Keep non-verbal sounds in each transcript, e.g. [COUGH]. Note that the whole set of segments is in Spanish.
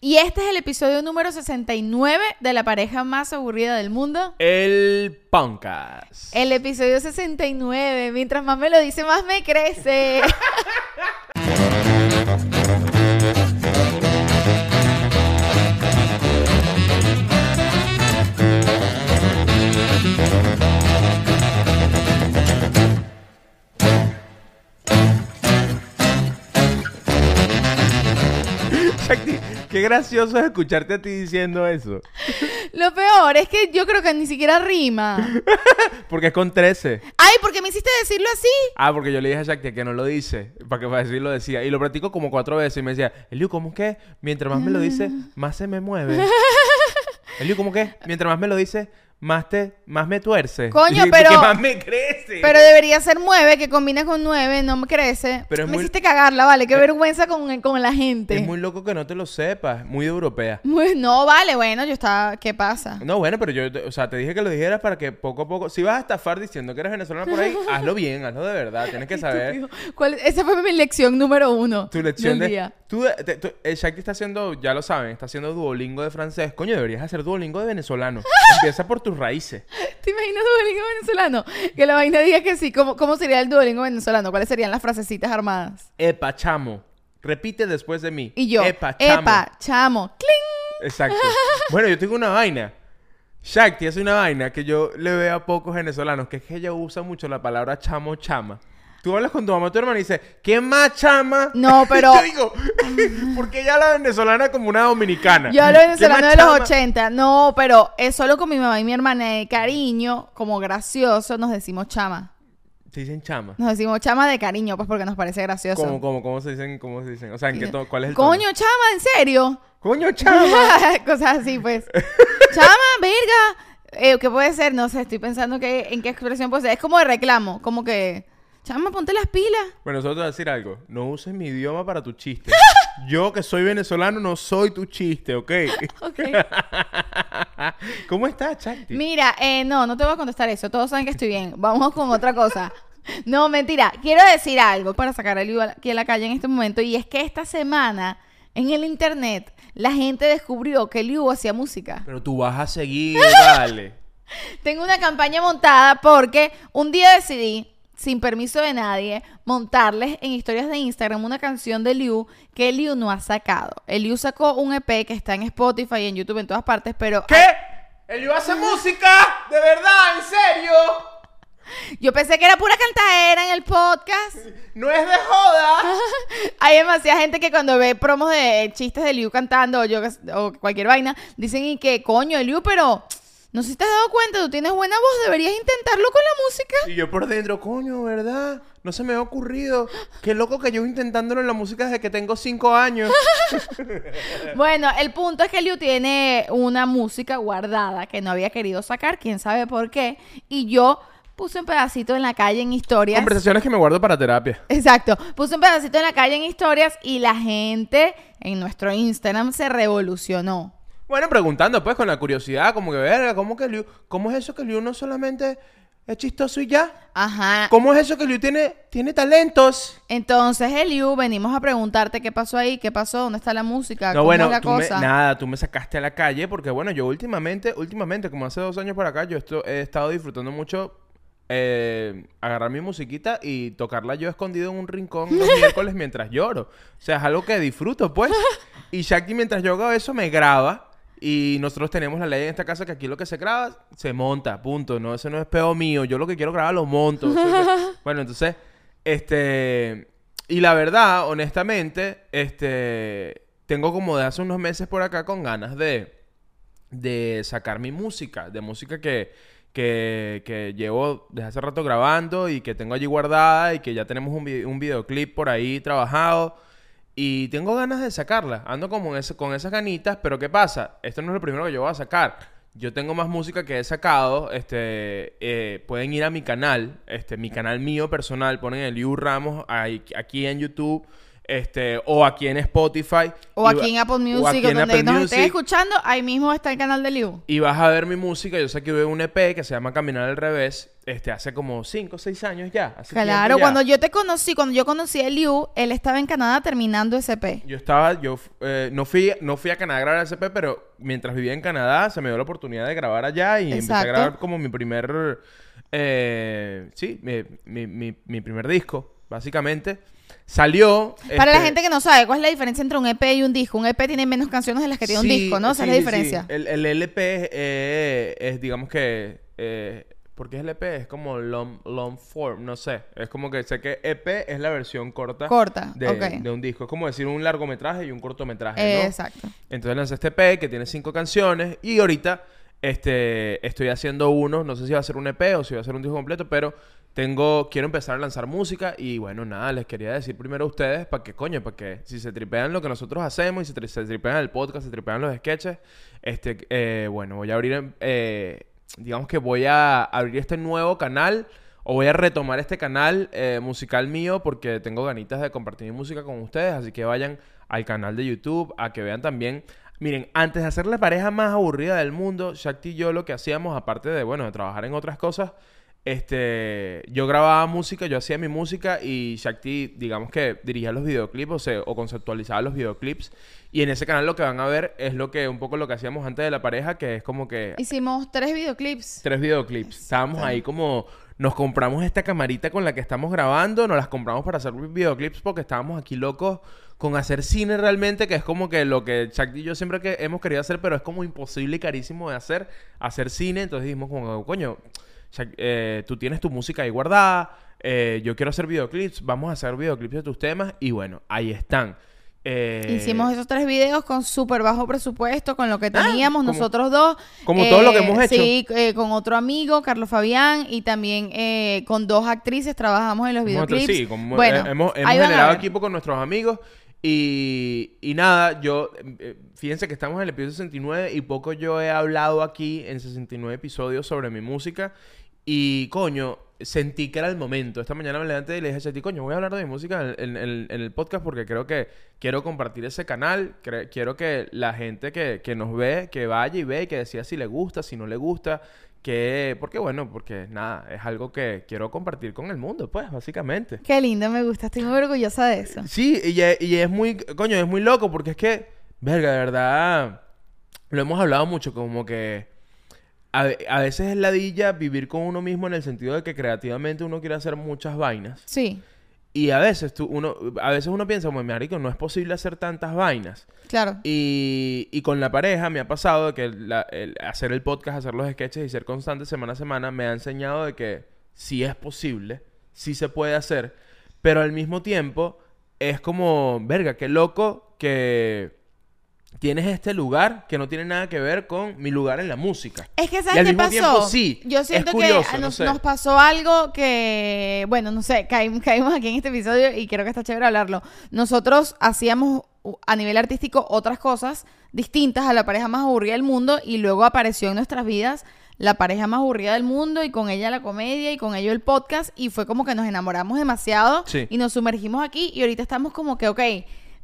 Y este es el episodio número 69 de la pareja más aburrida del mundo. El Podcast. El episodio 69. Mientras más me lo dice, más me crece. [LAUGHS] qué gracioso es escucharte a ti diciendo eso. Lo peor es que yo creo que ni siquiera rima. [LAUGHS] Porque es con 13. Ay, ¿por qué me hiciste decirlo así? Ah, porque yo le dije a Shakti que no lo dice. Para que para decir lo decía. Y lo practico como cuatro veces. Y me decía, Eliu, ¿cómo que? Mientras más me lo dice, [LAUGHS] más se me mueve. [LAUGHS] Eliu, ¿cómo que? Mientras más me lo dice, más te, más me tuerce. Coño, Y- [LAUGHS] pero- más me crece. Pero debería ser 9, que combina con 9, no me crece. Pero me muy- hiciste cagarla, vale. Qué vergüenza con, con la gente. Es muy loco que no te lo sepas. Muy europea. Muy- No, vale, bueno, yo estaba... ¿Qué pasa? No, bueno, pero yo, o sea, te dije que lo dijeras para que poco a poco, si vas a estafar diciendo que eres venezolano por ahí, [LAUGHS] hazlo bien, hazlo de verdad, tienes que saber. ¿Cuál- Esa fue mi lección número uno. tu lección del de... día. Tú, te- tú- el Shakti está haciendo, ya lo saben, está haciendo Duolingo de francés. Coño, deberías hacer Duolingo de venezolano. [LAUGHS] Empieza por tus raíces. [LAUGHS] ¿Te imaginas Duolingo venezolano? Que la vaina diga que sí. ¿Cómo, ¿Cómo sería el Duolingo venezolano? ¿Cuáles serían las frasecitas armadas? Epa, chamo. Repite después de mí. Y yo, Epa, chamo. epa, chamo, cling. Exacto. [LAUGHS] Bueno, yo tengo una vaina. Shakti hace una vaina que yo le veo a pocos venezolanos, que es que ella usa mucho la palabra chamo, chama. Tú hablas con tu mamá, tu hermana y dices, ¿qué más chama? [LAUGHS] No, pero- yo digo, [LAUGHS] porque ella habla venezolana como una dominicana. Yo hablo ¿Qué venezolano más de los chama? 80. No, pero es solo con mi mamá y mi hermana de cariño, como gracioso, nos decimos chama. Se dicen chama. Nos decimos chama de cariño, pues porque nos parece gracioso. ¿Cómo, cómo, cómo se dicen? ¿Cómo se dicen? O sea, ¿en qué ¿cuál es el tono? Coño, chama, ¿en serio? ¡Coño, chama! [LAUGHS] Cosas así, pues. Chama, verga. Eh, ¿Qué puede ser? No sé, estoy pensando que, en qué expresión puede ser. Es como de reclamo, como que, chama, ponte las pilas. Bueno, solo te voy a decir algo. No uses mi idioma para tu chiste. [LAUGHS] Yo, que soy venezolano, no soy tu chiste, ¿ok? [LAUGHS] Ok. [LAUGHS] ¿Cómo estás, Chakti? Mira, eh, no, no te voy a contestar eso. Todos saben que estoy bien. Vamos con otra cosa. No, mentira. Quiero decir algo para sacar a Liu aquí a la calle en este momento. Y es que esta semana, en el internet, la gente descubrió que Liu hacía música. Pero tú vas a seguir, vale. Tengo una campaña montada porque un día decidí, sin permiso de nadie, montarles en historias de Instagram una canción de Liu que Liu no ha sacado. El Liu sacó un EP que está en Spotify, en YouTube, en todas partes, pero ¿Qué? ¿Elio hace música? ¿De verdad? ¿En serio? [LAUGHS] yo pensé que era pura cantadera en el podcast. ¿No es de joda? [LAUGHS] Hay demasiada gente que cuando ve promos de chistes de Liu cantando o, yo, qué- o cualquier vaina, dicen y que coño, Liu, pero no sé si te has dado cuenta, tú tienes buena voz, deberías intentarlo con la música. Y yo por dentro, coño, ¿verdad? No se me ha ocurrido. Qué loco que yo intentándolo en la música desde que tengo cinco años. [LAUGHS] Bueno, el punto es que Liu tiene una música guardada que no había querido sacar, quién sabe por qué, y yo puse un pedacito en la calle en historias. Conversaciones que me guardo para terapia. Exacto, puse un pedacito en la calle en historias y la gente en nuestro Instagram se revolucionó. Bueno, preguntando pues con la curiosidad, como que verga, ¿cómo que Liu, cómo es eso que Liu no solamente es chistoso y ya? Ajá. ¿Cómo es eso que Liu tiene, tiene talentos? Entonces, Eliu, venimos a preguntarte qué pasó ahí, qué pasó, dónde está la música, No, cómo bueno, es la tú me- cosa. nada, tú me sacaste a la calle porque, bueno, yo últimamente, últimamente, como hace dos años para acá, yo esto- he estado disfrutando mucho eh, agarrar mi musiquita y tocarla yo escondido en un rincón los [LAUGHS] miércoles mientras lloro. O sea, es algo que disfruto, pues. [LAUGHS] Y Shakti, mientras yo hago eso, me graba. Y nosotros tenemos la ley en esta casa que aquí lo que se graba, se monta, punto. No, eso no es peo mío. Yo lo que quiero grabar lo monto. [LAUGHS] Bueno, entonces, este... Y la verdad, honestamente, este... Tengo como de hace unos meses por acá con ganas de... De sacar mi música. De música que... Que, que llevo desde hace rato grabando y que tengo allí guardada y que ya tenemos un, un videoclip por ahí trabajado. Y tengo ganas de sacarla. Ando como en ese- con esas ganitas, pero ¿qué pasa? Esto no es lo primero que yo voy a sacar. Yo tengo más música que he sacado. Este, eh, pueden ir a mi canal, este, mi canal mío personal. Ponen el Liu Ramos aquí en YouTube. Este, o aquí en Spotify. O va- aquí en Apple o Music, aquí o en donde Apple nos Music. estés escuchando, ahí mismo está el canal de Liu. Y vas a ver mi música. Yo saqué un EP que se llama Caminar al Revés. Este, hace como 5 o 6 años ya. hace Claro, ya. cuando yo te conocí, cuando yo conocí a Liu, él estaba en Canadá terminando SP. Yo estaba, yo eh, no fui, no fui a Canadá a grabar SP, pero mientras vivía en Canadá se me dio la oportunidad de grabar allá y empecé a Exacto. grabar como mi primer, eh, sí, mi, mi- mi- mi primer disco, básicamente. Salió. Para la este, gente que no sabe, ¿cuál es la diferencia entre un EP y un disco? Un EP tiene menos canciones de las que tiene un disco, ¿no? Esa sí, es la diferencia. sí. El, el LP es, eh, es, digamos que, eh, ¿por qué es LP? Es como long, long form, no sé. Es como que sé que EP es la versión corta, Corta, de, un disco. Es como decir un largometraje y un cortometraje, Eh, ¿no? Exacto. Entonces lancé este EP que tiene cinco canciones y ahorita este, estoy haciendo uno, no sé si va a ser un EP o si va a ser un disco completo, pero tengo, quiero empezar a lanzar música y bueno, nada, les quería decir primero a ustedes para que coño, para que si se tripean lo que nosotros hacemos y tri- se tripean el podcast, se tripean los sketches, este, eh, bueno, voy a abrir, eh, digamos que voy a abrir este nuevo canal o voy a retomar este canal eh, musical mío porque tengo ganitas de compartir mi música con ustedes. Así que vayan al canal de YouTube a que vean también. Miren, antes de hacer la pareja más aburrida del mundo, Shakti y yo lo que hacíamos, aparte de, bueno, de trabajar en otras cosas, este, yo grababa música, yo hacía mi música y Shakti, digamos que dirigía los videoclips o, sea, o conceptualizaba los videoclips. Y en ese canal lo que van a ver es lo que, un poco lo que hacíamos antes de la pareja, que es como que Hicimos tres videoclips. tres videoclips. Estábamos ahí como... Nos compramos esta camarita con la que estamos grabando, nos las compramos para hacer videoclips porque estábamos aquí locos con hacer cine realmente, que es como que lo que Chuck y yo siempre que hemos querido hacer, pero es como imposible y carísimo de hacer, hacer cine. Entonces dijimos como, coño, eh, tú tienes tu música ahí guardada, eh, yo quiero hacer videoclips, vamos a hacer videoclips de tus temas y bueno, ahí están. Eh, Hicimos esos tres videos con súper bajo presupuesto, con lo que teníamos Ah, como- nosotros dos. como todo lo que hemos hecho. Sí, eh, con otro amigo, Carlos Fabián, y también eh, con dos actrices trabajamos en los videoclips. sí, como- bueno, eh, hemos, hemos generado equipo con nuestros amigos y, y nada, yo, eh, fíjense que estamos en el episodio 69 y poco yo he hablado aquí en 69 episodios sobre mi música y coño, sentí que era el momento. Esta mañana me levanté y le dije a Chati, coño, voy a hablar de mi música en, en- en- en el podcast porque creo que quiero compartir ese canal, cre- quiero que la gente que, que nos ve, que vaya y ve y que decida si le gusta, si no le gusta. Que, porque bueno, porque nada, es algo que quiero compartir con el mundo, pues, básicamente. Qué lindo, me gusta, estoy muy orgullosa de eso. Sí, y es, y es muy, coño, es muy loco porque es que, verga, de verdad, lo hemos hablado mucho, como que a, a veces es ladilla vivir con uno mismo en el sentido de que creativamente uno quiere hacer muchas vainas. Sí, Y a veces tú, uno, a veces uno piensa, como, marico, no es posible hacer tantas vainas. claro. Y, y con la pareja me ha pasado de que la- el- hacer el podcast, hacer los sketches y ser constante semana a semana me ha enseñado de que sí es posible, sí se puede hacer, pero al mismo tiempo es como, verga, qué loco que tienes este lugar que no tiene nada que ver con mi lugar en la música. Es que Y ¿sabes al qué mismo pasó? tiempo, sí, Yo es siento curioso, que no nos, sé. nos pasó algo que, bueno, no sé, caímos, caímos aquí en este episodio y creo que está chévere hablarlo. Nosotros hacíamos a nivel artístico otras cosas distintas a la pareja más aburrida del mundo y luego apareció en nuestras vidas la pareja más aburrida del mundo y con ella la comedia y con ello el podcast y fue como que nos enamoramos demasiado Sí. y nos sumergimos aquí y ahorita estamos como que, ok,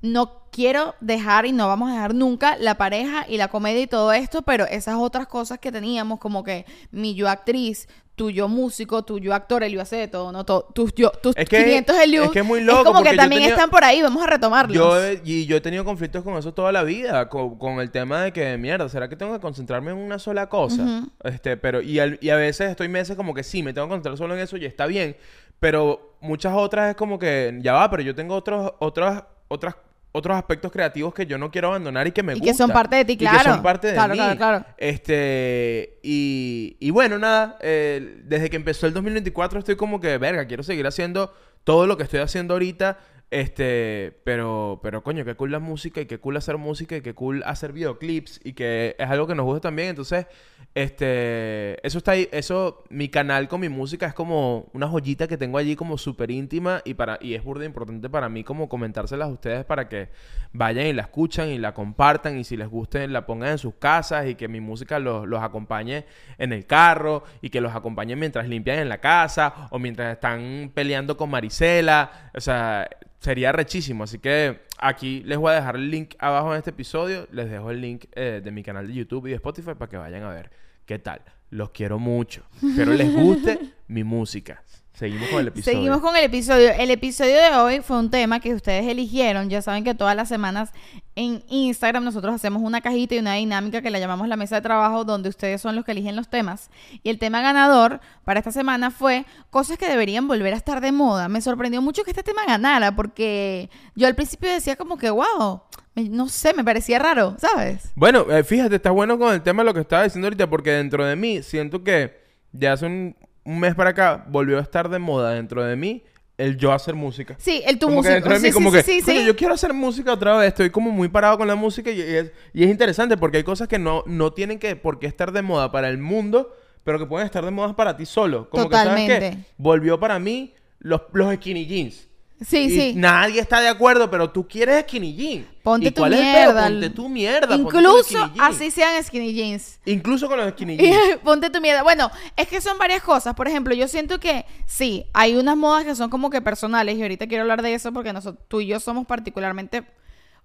no quiero dejar y no vamos a dejar nunca la pareja y la comedia y todo esto, pero esas otras cosas que teníamos, como que mi yo actriz, tu yo músico, tu yo actor, Elio hace de todo, ¿no? Todo, tus, yo, tus Es que- 500 Eliu, es que es muy loco como porque que yo también están por ahí, vamos a retomarlos. Yo he- y yo he tenido conflictos con eso toda la vida, con, con el tema de que, mierda, ¿será que tengo que concentrarme en una sola cosa? Este, pero, y, al- y a veces estoy meses como que sí, me tengo que concentrar solo en eso y está bien, pero muchas otras es como que, ya va, pero yo tengo otros, otras, otras, otros aspectos creativos que yo no quiero abandonar y que me Y gustan. que son parte de ti, Y que claro. son parte de Claro, mí. claro, claro. Este, y, y bueno, nada, eh, desde que empezó el 2024 estoy como que, verga, quiero seguir haciendo todo lo que estoy haciendo ahorita. Este, pero, pero coño, qué cool la música y qué cool hacer música y qué cool hacer videoclips y que es algo que nos gusta también. Entonces, este, eso está ahí, eso, mi canal con mi música es como una joyita que tengo allí como súper íntima y para, y es burda importante para mí como comentárselas a ustedes para que vayan y la escuchan y la compartan y si les guste la pongan en sus casas y que mi música los, los acompañe en el carro y que los acompañe mientras limpian en la casa o mientras están peleando con Marisela. O sea, sería rechísimo. Así que aquí les voy a dejar el link abajo en este episodio. Les dejo el link eh, de mi canal de YouTube y de Spotify para que vayan a ver qué tal. Los quiero mucho. Espero les guste mi música. Seguimos con el episodio. Seguimos con el episodio. El episodio de hoy fue un tema que ustedes eligieron. Ya saben que todas las semanas en Instagram nosotros hacemos una cajita y una dinámica que la llamamos la mesa de trabajo donde ustedes son los que eligen los temas. Y el tema ganador para esta semana fue cosas que deberían volver a estar de moda. Me sorprendió mucho que este tema ganara porque yo al principio decía como que, wow, no sé, me parecía raro, ¿sabes? Bueno, eh, fíjate, está bueno con el tema de lo que estaba diciendo ahorita, porque dentro de mí siento que ya hace un, un mes para acá volvió a estar de moda dentro de mí el yo hacer música. Sí, el tu como que músico. dentro de mí, Sí, como sí, que, sí, sí, "Coño, sí. yo quiero hacer música otra vez. Estoy como muy parado con la música y, y es, y es interesante porque hay cosas que no, no tienen que por qué estar de moda para el mundo, pero que pueden estar de moda para ti solo. Como que, ¿sabes Totalmente. qué? Volvió para mí los, los skinny jeans. Sí, Y sí. Nadie está de acuerdo, pero tú quieres skinny jeans. Ponte ¿Y tu cuál es el mierda. Ponte tu mierda. ponte tu Incluso así sean skinny jeans. Incluso con los skinny [LAUGHS] jeans. Ponte tu mierda. Bueno, es que son varias cosas. Por ejemplo, yo siento que sí, hay unas modas que son como que personales y ahorita quiero hablar de eso porque nosotros, tú y yo somos particularmente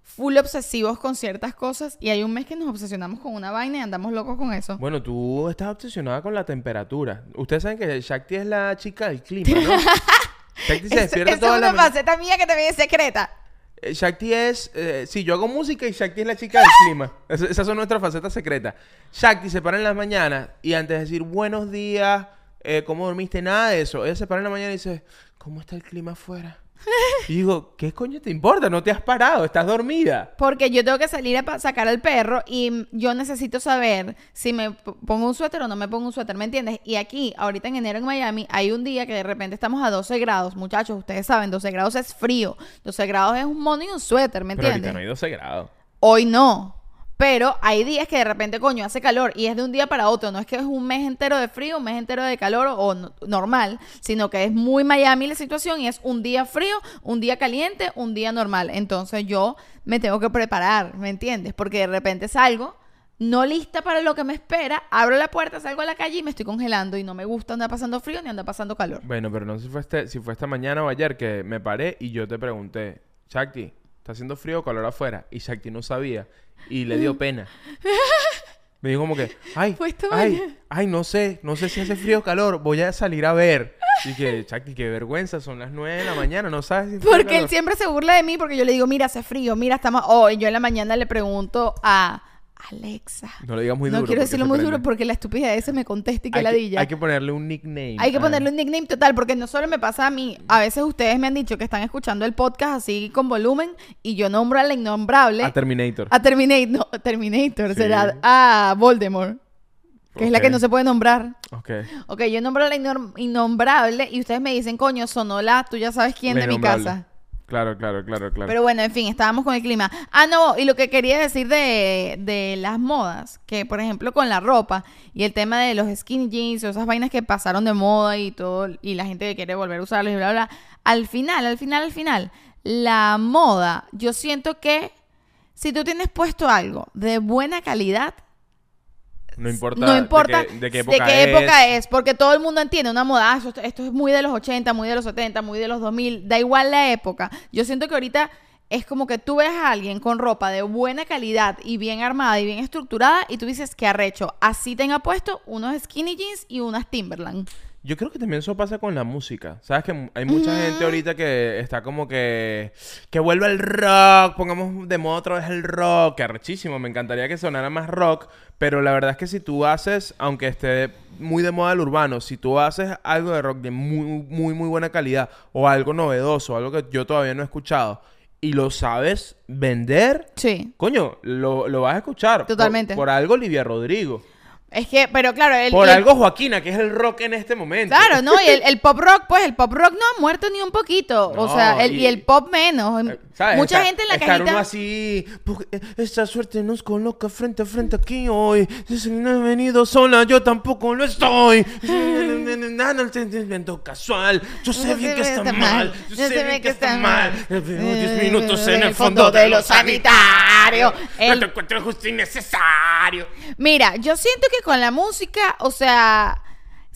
full obsesivos con ciertas cosas y hay un mes que nos obsesionamos con una vaina y andamos locos con eso. Bueno, tú estás obsesionada con la temperatura. Ustedes saben que Shakti es la chica del clima, [LAUGHS] ¿no? Shakti se despierta toda es la una faceta mía que también es secreta. Eh, Shakti es... eh, sí, yo hago música y Shakti es la chica del clima. [LAUGHS] Es- esas son nuestras facetas secretas. Shakti se para en las mañanas y antes de decir buenos días, eh, ¿cómo dormiste? Nada de eso. Ella se para en la mañana y dice, ¿cómo está el clima afuera? Y digo, ¿qué coño te importa? No te has parado, estás dormida. Porque yo tengo que salir a sacar al perro y yo necesito saber si me pongo un suéter o no me pongo un suéter, ¿me entiendes? Y aquí, ahorita en enero en Miami, hay un día que de repente estamos a 12 grados. Muchachos, ustedes saben, 12 grados es frío. 12 grados es un mono y un suéter, ¿me Pero entiendes? ahorita no hay 12 grados. Hoy no. Pero hay días que de repente, coño, hace calor y es de un día para otro. No es que es un mes entero de frío, un mes entero de calor o, o no- normal, sino que es muy Miami la situación y es un día frío, un día caliente, un día normal. Entonces yo me tengo que preparar, ¿me entiendes? Porque de repente salgo no lista para lo que me espera, abro la puerta, salgo a la calle y me estoy congelando y no me gusta andar pasando frío ni andar pasando calor. Bueno, pero no sé si fue, este, si fue esta mañana o ayer que me paré y yo te pregunté, Shakti, ¿está haciendo frío o calor afuera? Y Shakti no sabía y le dio pena. [LAUGHS] Me dijo como que, ay, esta ay, ay, no sé, no sé si hace frío o calor, voy a salir a ver. Y que, Shakti, qué vergüenza, son las nueve de la mañana, no sabes si Porque él siempre se burla de mí porque yo le digo, mira, hace frío, mira, estamos... Oh, y yo en la mañana le pregunto a Alexa. No lo digas muy no duro. quiero porque decirlo muy duro porque la estupidez ese me contesta y que hay que, ladilla. hay que ponerle un nickname. Hay que ponerle un nickname total, porque no solo me pasa a mí, a veces ustedes me han dicho que están escuchando el podcast así con volumen y yo nombro a la innombrable, A Terminator. a Terminator, no, Terminator, Sí. será a Voldemort, que es la que no se puede nombrar. Ok. Ok, yo nombro a la innom- innombrable y ustedes me dicen, coño, sonó la, tú ya sabes quién La de mi casa. Claro, claro, claro, claro. Pero bueno, en fin, estábamos con el clima. Ah, no, y lo que quería decir de, de las modas, que por ejemplo con la ropa y el tema de los skinny jeans o esas vainas que pasaron de moda y todo, y la gente que quiere volver a usarlos y bla, bla, bla. Al final, al final, al final, la moda, yo siento que si tú tienes puesto algo de buena calidad, no importa, no de qué- de qué época, es. es, porque todo el mundo entiende una moda, ah, esto, esto es muy de los 80, muy de los 70, muy de los 2000, da igual la época. Yo siento que ahorita es como que tú ves a alguien con ropa de buena calidad y bien armada y bien estructurada y tú dices que arrecho, así tenga puesto unos skinny jeans y unas Timberland. Yo creo que también eso pasa con la música. Sabes que hay mucha gente ahorita que está como que que vuelva el rock, pongamos de moda otra vez el rock, que arrechísimo, me encantaría que sonara más rock, pero la verdad es que si tú haces, aunque esté muy de moda el urbano, si tú haces algo de rock de muy muy muy buena calidad o algo novedoso, algo que yo todavía no he escuchado y lo sabes vender, Sí. coño, lo, lo vas a escuchar. Por- Totalmente. Por, algo Olivia Rodrigo. Es que, pero claro, el, Por el- algo Joaquina, que es el rock en este momento. Claro, ¿no? Y el, [LAUGHS] el pop rock, pues el pop rock no ha muerto ni un poquito. o No, sea, el, y, y- el pop menos. Eh, ¿sabes? Mucha Estar- gente en la estar cajita. uno así, eh, esta suerte nos coloca frente a frente aquí hoy. Si no he venido sola, yo tampoco lo estoy. [LAUGHS] Nada, el sentimiento casual. Yo sé bien que está está mal. Yo sé bien que está está mal. mal. Eh, veo 10 minutos en el fondo de lo sanitario. [LAUGHS] No te encuentro justo innecesario. Mira, yo siento que con la música, o sea,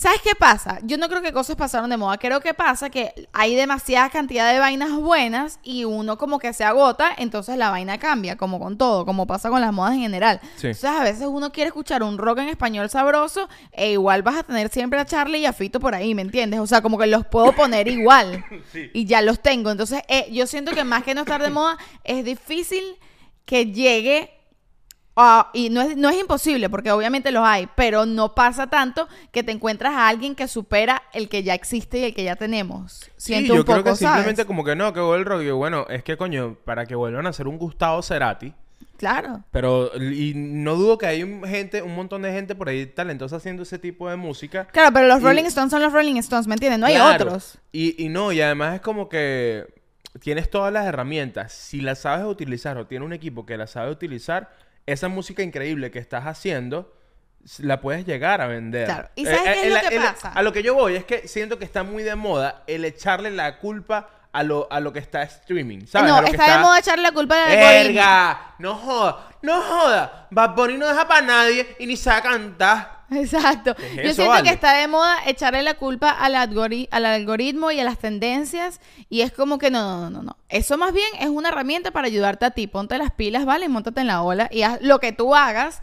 ¿Sabes qué pasa? Yo no creo que cosas pasaron de moda. Creo que pasa que hay demasiada cantidad de vainas buenas y uno como que se agota, entonces la vaina cambia, como con todo, como pasa con las modas en general. Sí. Entonces a veces uno quiere escuchar un rock en español sabroso e igual vas a tener siempre a Charlie y a Fito por ahí, ¿me entiendes? O sea, como que los puedo poner igual [LAUGHS] y ya los tengo. Entonces eh, yo siento que más que no estar de moda, es difícil que llegue Ah, y no es, no es imposible, porque obviamente los hay, pero no pasa tanto que te encuentras a alguien que supera el que ya existe y el que ya tenemos. Siento sí, un yo creo poco, que simplemente como que no, que vuelve el yo, bueno, es que coño, para que vuelvan a ser un Gustavo Cerati. Claro. Pero, y no dudo que hay un gente, un montón de gente por ahí talentosa haciendo ese tipo de música. Claro, pero los Y- Rolling Stones son los Rolling Stones, ¿me entiendes? No hay otros. Y, y no, y además es como que tienes todas las herramientas. Si las sabes utilizar o tiene un equipo que las sabe utilizar, esa música increíble que estás haciendo la puedes llegar a vender. Claro. ¿Y sabes qué es el- lo que el- pasa? A lo que yo voy es que siento que está muy de moda el echarle la culpa a lo, a lo que está streaming. ¿sabes? no, A lo que está, de moda echarle la culpa al algoritmo. ¡Verga! No joda, no joda. Bad Bunny no deja para nadie y ni sabe cantar. Exacto. ¿Qué es Yo eso, siento vale? que está de moda echarle la culpa al, algori- al algoritmo y a las tendencias. Y es como que no, no, no, no, no. Eso más bien es una herramienta para ayudarte a ti. Ponte las pilas, ¿vale? Y montate en la ola y haz lo que tú hagas.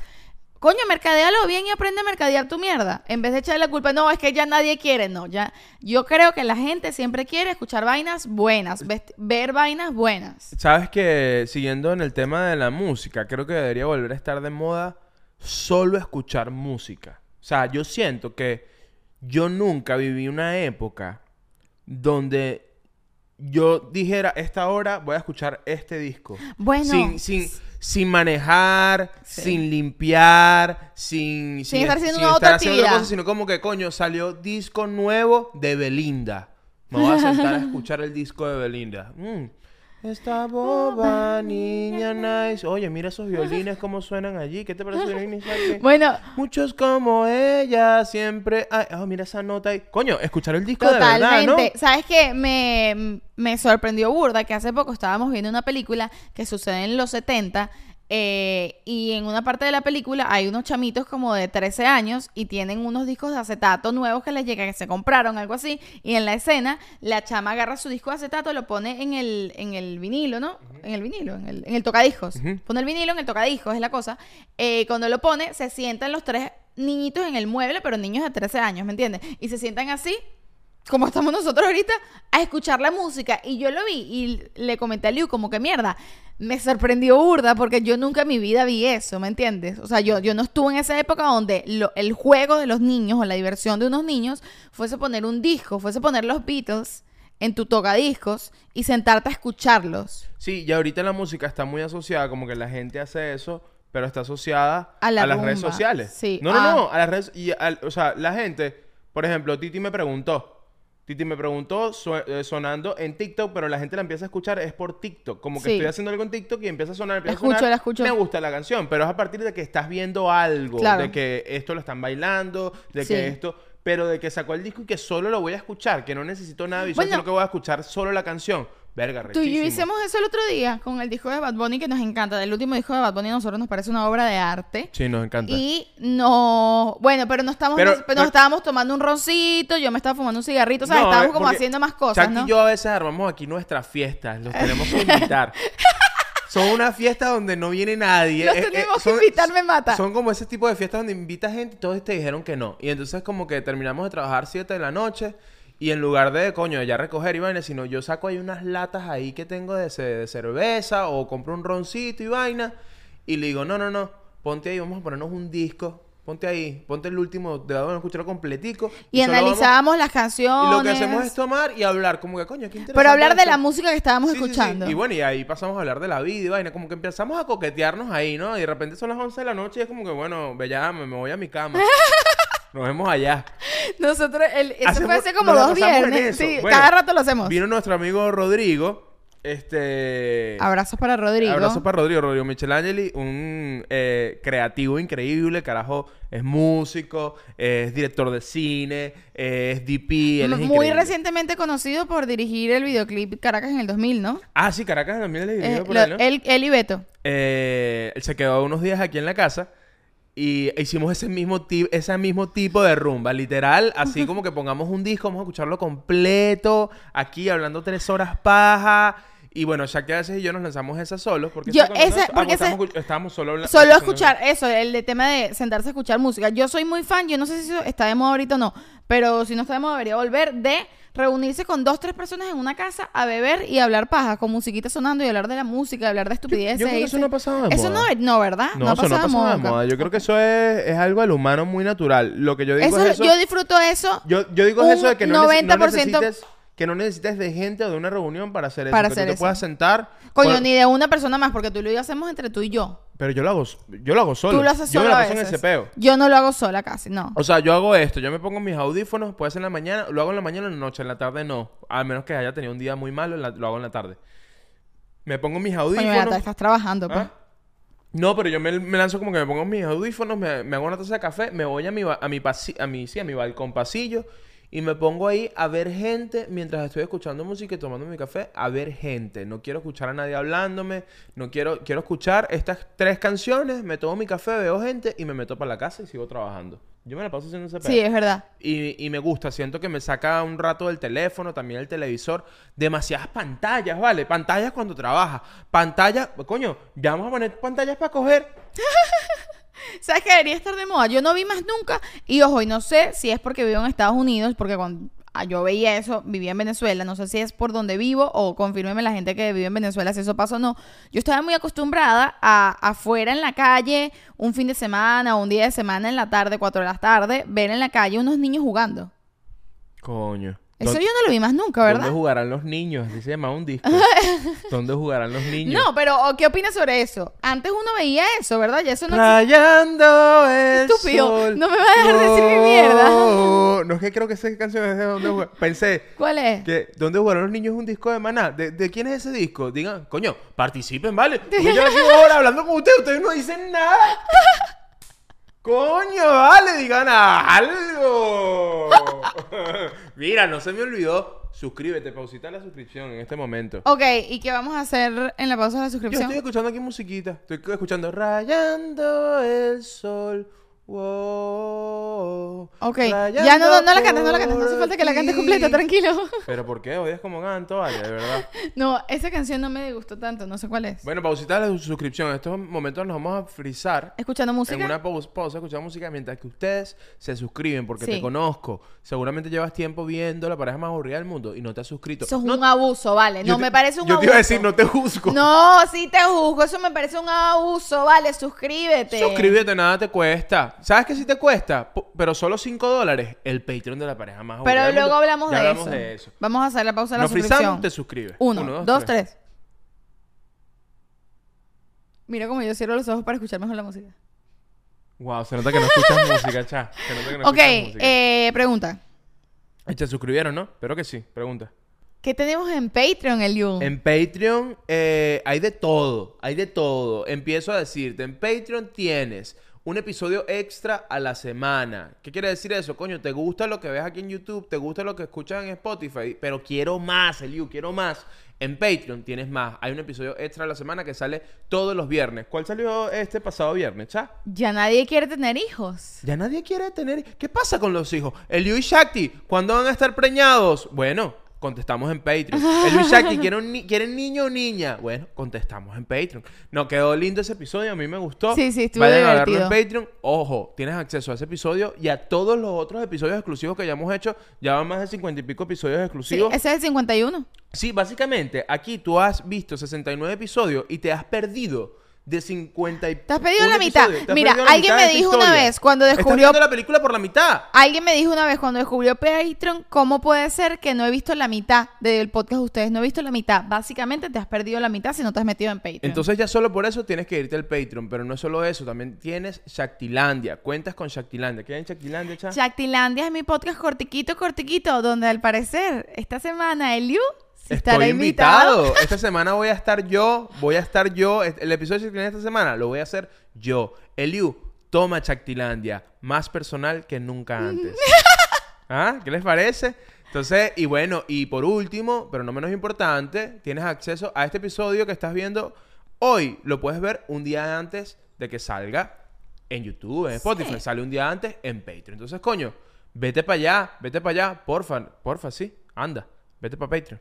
Coño, mercadealo bien y aprende a mercadear tu mierda. En vez de echarle la culpa, no, es que ya nadie quiere. No, ya. Yo creo que la gente siempre quiere escuchar vainas buenas, ver vainas buenas. Sabes que siguiendo en el tema de la música, creo que debería volver a estar de moda solo escuchar música. O sea, yo siento que yo nunca viví una época donde yo dijera, esta hora voy a escuchar este disco. Bueno. Sin, sin, sin manejar, Sí. sin limpiar, sin, Sin estar haciendo una estar otra haciendo otra cosa, sino como que, coño, salió disco nuevo de Belinda. Me voy a sentar a [LAUGHS] escuchar el disco de Belinda. Mm. Esta boba niña nice. Oye, mira esos violines cómo suenan allí. ¿Qué te parece? Isaac? Bueno, Muchos como ella siempre. Ay, oh, mira esa nota ahí. Coño, escuchar el disco de verdad, ¿no? Totalmente. ¿Sabes qué? Me, me sorprendió burda que hace poco estábamos viendo una película que sucede en los 70 eh, y en una parte de la película hay unos chamitos como de 13 años y tienen unos discos de acetato nuevos que les llega, que se compraron, algo así, y en la escena la chama agarra su disco de acetato, lo pone en el, en el vinilo, ¿no? En el vinilo, en el, en el tocadiscos. Pone el vinilo en el tocadiscos, es la cosa. Eh, cuando lo pone, se sientan los tres niñitos en el mueble, pero niños de 13 años, ¿me entiendes? Y se sientan así como estamos nosotros ahorita, a escuchar la música. Y yo lo vi y le comenté a Liu como que mierda, me sorprendió burda porque yo nunca en mi vida vi eso, ¿me entiendes? O sea, yo, yo no estuve en esa época donde lo- el juego de los niños o la diversión de unos niños fuese poner un disco, fuese poner los Beatles en tu tocadiscos y sentarte a escucharlos. Sí, y ahorita la música está muy asociada, como que la gente hace eso, pero está asociada A la las redes sociales. sí. No, no, Ah. no, a las redes. Y o sea, la gente, por ejemplo, Titi me preguntó. Titi me preguntó su- eh, sonando en TikTok, pero la gente la empieza a escuchar es por TikTok. Como que Sí. estoy haciendo algo en TikTok y empieza a sonar, empieza escucho, a sonar. la escucho. Me gusta la canción, pero es a partir de que estás viendo algo, Claro. de que esto lo están bailando, de Sí. que esto, pero de que sacó el disco y que solo lo voy a escuchar, que no necesito nada visual, Bueno. sino que voy a escuchar solo la canción. Verga, Tú y yo hicimos eso el otro día con el disco de Bad Bunny que nos encanta. El último disco de Bad Bunny a nosotros nos parece una obra de arte. Sí, nos encanta. Y no, bueno, pero no estamos, Pero- nos, pero- estábamos tomando un roncito, yo me estaba fumando un cigarrito, ¿sabes? No, estábamos eh, como haciendo más cosas, Chuck ¿no? y yo a veces armamos aquí nuestras fiestas, los tenemos que invitar. [LAUGHS] son una fiesta donde no viene nadie. Los eh, eh, tenemos que invitar, me mata. Son como ese tipo de fiestas donde invita gente y todos te dijeron que no. Y entonces como que terminamos de trabajar 7 de la noche y en lugar de, coño, ya recoger y vaina, sino yo saco ahí unas latas ahí que tengo de, de cerveza o compro un roncito y vaina y le digo, no, no, no, ponte ahí, vamos a ponernos un disco. Ponte ahí, ponte el último, de vamos a escucharlo completico. Y vamos- analizábamos las canciones. y lo que hacemos es tomar y hablar, como que coño, qué interesante. Pero hablar de la música que estábamos Sí, sí, sí. escuchando. Y bueno, y ahí pasamos a hablar de la vida y vaina, como que empezamos a coquetearnos ahí, ¿no? Y de repente son las 11 de la noche y es como que, bueno, ve ya, me, me voy a mi cama. [LAUGHS] Nos vemos allá. Nosotros, el, eso Hacemos- fue hace como dos en viernes. Sí, Bueno, cada rato lo hacemos. Vino nuestro amigo Rodrigo, este... Abrazos para Rodrigo. Abrazo para Rodrigo, Rodrigo Michelangeli, un eh, creativo increíble, carajo, es músico, es director de cine, es DP, él es Muy increíble. recientemente conocido por dirigir el videoclip Caracas en el 2000, ¿no? Ah, sí, Caracas también le dirigió Eh, por lo- ahí, ¿no? él, él y Beto. Eh, él se quedó unos días aquí en la casa Y hicimos ese mismo, ese mismo tipo de rumba, literal, así como que pongamos un disco, vamos a escucharlo completo, aquí hablando tres horas paja. Y bueno, Shakti a veces y yo nos lanzamos esa solos, porque Yo- ¿sabes cuando ese- nos- ah, porque estábamos, ese- escu- estábamos solo Solo escuchar eso, el de tema de sentarse a escuchar música. Yo soy muy fan, yo no sé si está de moda ahorita o no, pero si no está de moda debería volver de reunirse con dos, tres personas en una casa a beber y hablar paja, con musiquita sonando y hablar de la música, hablar de estupideces. Yo creo que eso no ha pasado de Eso moda. no, no, ¿verdad? No, eso no ha pasado de moda. Yo creo que eso es, es algo del humano muy natural. Lo que yo digo Eso, es eso. yo disfruto eso. Yo, yo digo eso de que no, nece- no 90% necesites que no necesites de gente o de una reunión para hacer eso. Para que hacer tú te eso. puedas sentar. Coño, por- ni de una persona más, porque tú y lo hacemos entre tú y yo. Pero yo lo hago, yo lo hago solo. Tú lo haces yo solo me la a en ese peo. Yo no lo hago sola casi, no. O sea, yo hago esto, yo me pongo mis audífonos, puede ser en la mañana, lo hago en la mañana o en la noche, en la tarde no. A menos que haya tenido un día muy malo, la- lo hago en la tarde. Me pongo mis Coño, audífonos. Beata, estás trabajando, pues. ¿Ah? No, pero yo me, me lanzo como que me pongo mis audífonos, me, me hago una taza de café, me voy a mi, a mi, pasi- a mi, sí, a mi balcón pasillo y me pongo ahí a ver gente mientras estoy escuchando música y tomando mi café, a ver gente. No quiero escuchar a nadie hablándome, no quiero, quiero escuchar estas tres canciones, me tomo mi café, veo gente y me meto para la casa y sigo trabajando. Yo me la paso haciendo ese Sí, pedo. es verdad. Y, y me gusta, siento que me saca un rato del teléfono, también el televisor, demasiadas pantallas, ¿vale? Pantallas cuando trabajas, pantallas, coño, ya vamos a poner pantallas para coger. [LAUGHS] [LAUGHS] ¿Sabes que debería estar de moda? Yo no vi más nunca. Y ojo, y no sé si es porque vivo en Estados Unidos, porque cuando ah, yo veía eso, vivía en Venezuela. No sé si es por donde vivo o confírmeme la gente que vive en Venezuela si eso pasa o no. Yo estaba muy acostumbrada a afuera en la calle, un fin de semana o un día de semana en la tarde, cuatro de la tarde, ver en la calle unos niños jugando. Coño. Eso ¿Dó- yo no lo vi más nunca, ¿verdad? ¿Dónde jugarán los niños? Así se llama un disco. [LAUGHS] ¿Dónde jugarán los niños? No, pero ¿o ¿qué opinas sobre eso? Antes uno veía eso, ¿verdad? Ya eso no. Rayando el Estúpido, sol. no me vas a dejar decir mi mierda. Oh, No es que creo que esa canción es de donde jugar. Pensé ¿Cuál es? que ¿Dónde jugarán los niños? es un disco de Maná. ¿De, de quién es ese disco? Digan, coño, participen, ¿vale? [LAUGHS] Yo llevo horas hablando con ustedes, ustedes no dicen nada. [LAUGHS] Coño, vale, digan algo. [LAUGHS] Mira, no se me olvidó. Suscríbete, pausita la suscripción en este momento. Ok, ¿y qué vamos a hacer en la pausa de la Yo suscripción? estoy escuchando aquí musiquita. Estoy escuchando Rayando el sol. Wow. Ok, ya no, no, no la cantes, no la cantes, no hace falta que la cantes completa, tranquilo. Pero ¿por qué? Odias como canto, vale, de verdad. [LAUGHS] No, esa canción no me gustó tanto, no sé cuál es. Bueno, pausita la suscripción. En estos momentos nos vamos a frizar. ¿Escuchando música? En una pausa, pausa escuchando música mientras que ustedes se suscriben porque Sí. te conozco. Seguramente llevas tiempo viendo la pareja más aburrida del mundo y no te has suscrito. Eso es No- un abuso, vale. yo No, te- me parece un Yo abuso. te iba a decir, no te juzgo. No, sí te juzgo, eso me parece un abuso, vale, suscríbete. Suscríbete, nada te cuesta. ¿Sabes qué sí te cuesta? Pero solo 5 dólares. El Patreon de la pareja más Pero luego mundo. hablamos, Ya de, hablamos eso. de eso. Vamos a hacer la pausa de la Nos suscripción. frizamos, te suscribes. Uno, dos, tres. Mira como yo cierro los ojos para escuchar mejor la música. Wow, se nota que no escuchas [LAUGHS] música, cha. Se nota que no ok, escuchas música. eh, pregunta. ¿Te suscribieron, no? Espero que sí. Pregunta. ¿Qué tenemos en Patreon, Eliu? En Patreon eh, hay de todo, hay de todo. Empiezo a decirte, en Patreon tienes un episodio extra a la semana. ¿Qué quiere decir eso? Coño, ¿te gusta lo que ves aquí en YouTube? ¿Te gusta lo que escuchas en Spotify? Pero quiero más, Eliu, quiero más. En Patreon tienes más. Hay un episodio extra a la semana que sale todos los viernes. ¿Cuál salió este pasado viernes, cha? Ya nadie quiere tener hijos. Ya nadie quiere tener... ¿Qué pasa con los hijos? Eliu y Shakti, ¿cuándo van a estar preñados? Bueno, contestamos en Patreon. Y Shakti, ¿quieren, ni- ¿quieren niño o niña? Bueno, contestamos en Patreon. No, quedó lindo ese episodio, a mí me gustó. Sí, sí, estuvo Vayan a verlo divertido. en Patreon. Ojo, tienes acceso a ese episodio y a todos los otros episodios exclusivos que ya hemos hecho. Ya van más de 50 y pico episodios Sí, exclusivos. ese es el 51. Sí, básicamente, aquí tú has visto 69 episodios y te has perdido de 50 y Te has perdido la mitad. Mira, alguien mitad me dijo una vez cuando Estás descubrió- viendo la película por la mitad. Alguien me dijo una vez cuando descubrió Patreon, ¿cómo puede ser que no he visto la mitad del podcast de ustedes? No he visto la mitad. Básicamente te has perdido la mitad si no te has metido en Patreon. Entonces ya solo por eso tienes que irte al Patreon, pero no es solo eso, también tienes Shaktilandia, cuentas con Shaktilandia. ¿Qué hay en Shaktilandia, cha? Shaktilandia es mi podcast cortiquito, cortiquito, donde al parecer esta semana Eliu Estoy invitado. invitado. [LAUGHS] Esta semana voy a estar yo, voy a estar yo. El episodio de esta semana lo voy a hacer yo. Eliu, toma Shaktilandia, más personal que nunca antes. [LAUGHS] ¿Ah? ¿Qué les parece? Entonces, y bueno, y por último, pero no menos importante, tienes acceso a este episodio que estás viendo hoy. Lo puedes ver un día antes de que salga. en YouTube, en Spotify. Sí. Sale un día antes en Patreon. Entonces, coño, vete para allá, vete para allá, porfa, porfa, sí, anda, vete para Patreon.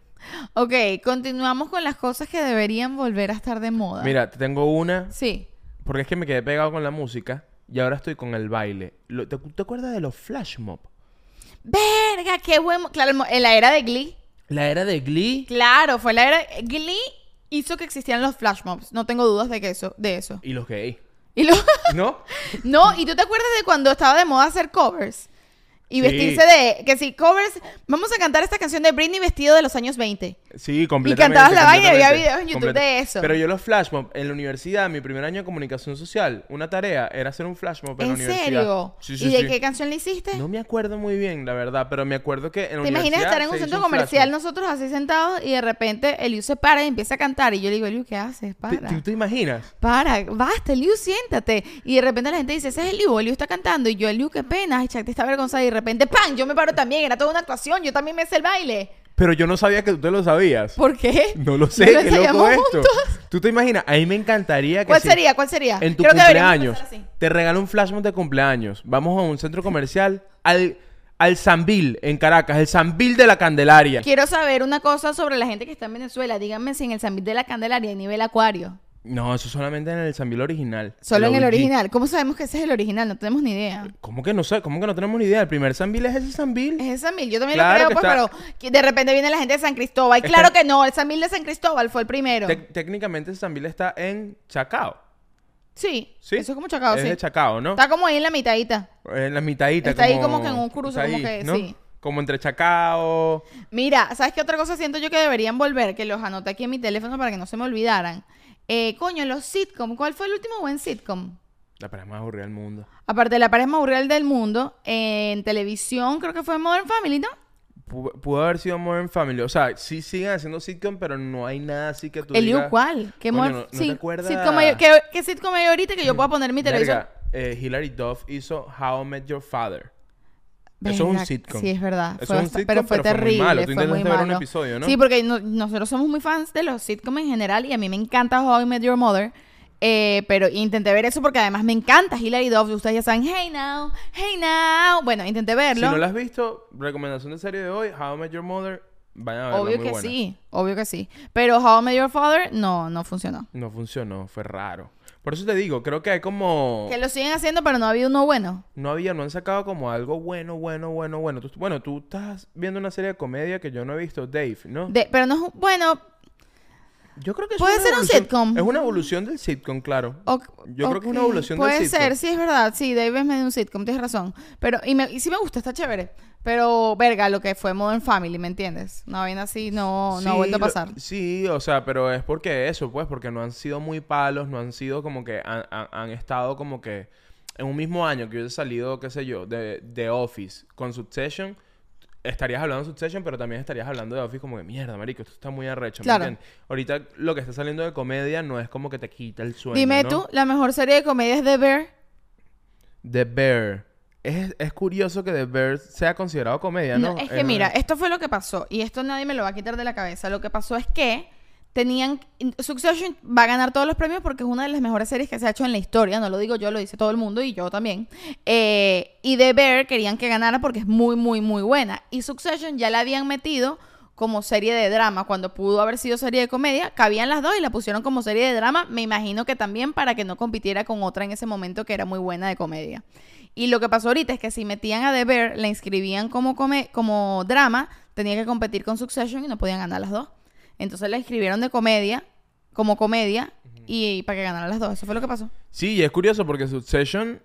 Ok, continuamos con las cosas que deberían volver a estar de moda. Mira, te tengo una, Sí. porque es que me quedé pegado con la música y ahora estoy con el baile. Lo- ¿te, te acuerdas de los flash mob? Verga, qué buen... mo- Claro, el mo- en la era de Glee. La era de Glee Claro, fue la era... Glee hizo que existieran los flash mobs. No tengo dudas de, que eso, de eso. y los gays, Y lo... ¿no? [LAUGHS] no, ¿y tú te acuerdas de cuando estaba de moda hacer covers? Y Sí. vestirse de... Que si covers... Vamos a cantar esta canción de Britney vestido de los años 20. Sí, completamente. cantabas la vaina y había videos en YouTube de eso. Pero yo los flash mob en la universidad, mi primer año de comunicación social, una tarea era hacer un flash mob en, la ¿En universidad. serio? Sí, sí, ¿Y de qué canción le hiciste? No me acuerdo muy bien, la verdad, pero me acuerdo que en la ¿Te imaginas universidad estar en un centro comercial, nosotros así sentados, y de repente Eliu se para y empieza a cantar? Y yo le digo, Eliu, ¿qué haces? ¿Te, Para. te- te imaginas? Para, basta, Eliu, siéntate. Y de repente la gente dice, ese es Eliu, Eliu está cantando. Y yo, Eliu, qué pena, ay, Chuck, te está avergonzada. Y de repente, ¡pam! Yo me paro también, era toda una actuación, yo también me sé el baile. Pero yo no sabía que tú te lo sabías. ¿Por qué? No lo sé, ¿No lo qué loco esto. juntos? ¿Tú te imaginas? A mí me encantaría que ¿Cuál si sería? ¿Cuál sería? en tu Creo cumpleaños te regalo un flash mob de cumpleaños. Vamos a un centro comercial al al Sambil en Caracas, el Sambil de la Candelaria. Quiero saber una cosa sobre la gente que está en Venezuela. Díganme si en el Sambil de la Candelaria hay nivel acuario. No, eso solamente en el Sambil original. Solo en el original. ¿Cómo sabemos que ese es el original? No tenemos ni idea. ¿Cómo que no sé? ¿Cómo que no tenemos ni idea? El primer Sambil es ese Sambil. Es el San Mil, yo también Claro lo creo, pues, está- pero de repente viene la gente de San Cristóbal. Está- Claro que no, el San Mil de San Cristóbal fue el primero. Técnicamente ese Sambil está en Chacao. Sí, ¿Sí? eso es como Chacao, es sí. de Chacao, ¿no? Está como ahí en la mitadita. En la mitadita. Está ahí como que en un cruce, como que ¿no? sí. Como entre Chacao. Mira, ¿sabes qué otra cosa siento yo que deberían volver? Que los anoté aquí en mi teléfono para que no se me olvidaran. Eh, coño, los sitcom. ¿Cuál fue el último buen sitcom? La pareja más aburrida del mundo. Aparte de la pareja más aburrida del mundo, en televisión creo que fue Modern Family, ¿no? Pu- Pudo haber sido Modern Family. O sea, sí siguen haciendo sitcom, pero no hay nada así que tú ¿El digas... ¿cuál? ¿Qué, Coño, ¿no- no te sí, acuerdas? sitcom hay- ¿qué, qué sitcom hay ahorita que yo pueda poner en mi televisor? Verga, eh, Hilary Duff hizo How I Met Your Father. Eso es un sitcom. Sí, es verdad. Eso Fue es un basta- sitcom, pero fue pero fue muy terrible. malo. Tú fue muy ver un episodio, ¿no? Sí, porque no- nosotros somos muy fans de los sitcoms en general y a mí me encanta How I Met Your Mother. eh, pero intenté ver eso porque además me encanta Hilary Duff. Ustedes ya saben, hey now, hey now. Bueno, intenté Si verlo. no la has visto, recomendación de serie de hoy, How I Met Your Mother, vayan a verla, obvio muy que buena. sí, obvio que sí. Pero How I Met Your Father, no, no funcionó. No funcionó, fue raro. Por eso te digo, creo que hay como... Que lo siguen haciendo, pero no ha habido uno bueno. No había, no han sacado como algo bueno, bueno, bueno, bueno. Tú- bueno, tú estás viendo una serie de comedia que yo no he visto, Dave, ¿no? De- pero no es bueno. Yo creo que es Puede una ser un evolución- sitcom. Es una evolución del sitcom, claro. o- Yo creo que es una evolución del Puede sitcom. ser, sí, es verdad. Sí, Dave es medio un sitcom, tienes razón. Pero, y, me, y sí me gusta, está chévere. Pero, verga, lo que fue Modern Family, ¿me entiendes? Una vaina así no, no ha vuelto a lo- pasar. sí, o sea, pero es porque eso, pues, porque no han sido muy palos, no han sido como que han, han- han estado como que en un mismo año que hubiese salido, qué sé yo, de, de Office con Succession, estarías hablando de Succession, pero también estarías hablando de Office como que mierda, marico, esto está muy arrecho, ¿me Claro. entiendes? Ahorita lo que está saliendo de comedia no es como que te quita el sueño, Dime ¿no? tú, la mejor serie de comedia es The Bear. The Bear. Es, es curioso que The Bear sea considerado comedia, ¿no? No, es que mira, esto fue lo que pasó. Y esto nadie me lo va a quitar de la cabeza. Lo que pasó es que tenían. Succession va a ganar todos los premios porque es una de las mejores series que se ha hecho en la historia. No lo digo yo, lo dice todo el mundo y yo también. Eh, y The Bear querían que ganara porque es muy, muy, muy buena. Y Succession ya la habían metido como serie de drama cuando pudo haber sido serie de comedia. Cabían las dos y la pusieron como serie de drama. Me imagino que también para que no compitiera con otra en ese momento que era muy buena de comedia. Y lo que pasó ahorita es que si metían a The Bear, la inscribían como, como drama, tenía que competir con Succession y no podían ganar las dos. Entonces la inscribieron de comedia, como comedia, y, para que ganaran las dos. Eso fue lo que pasó. Sí, y es curioso porque Succession...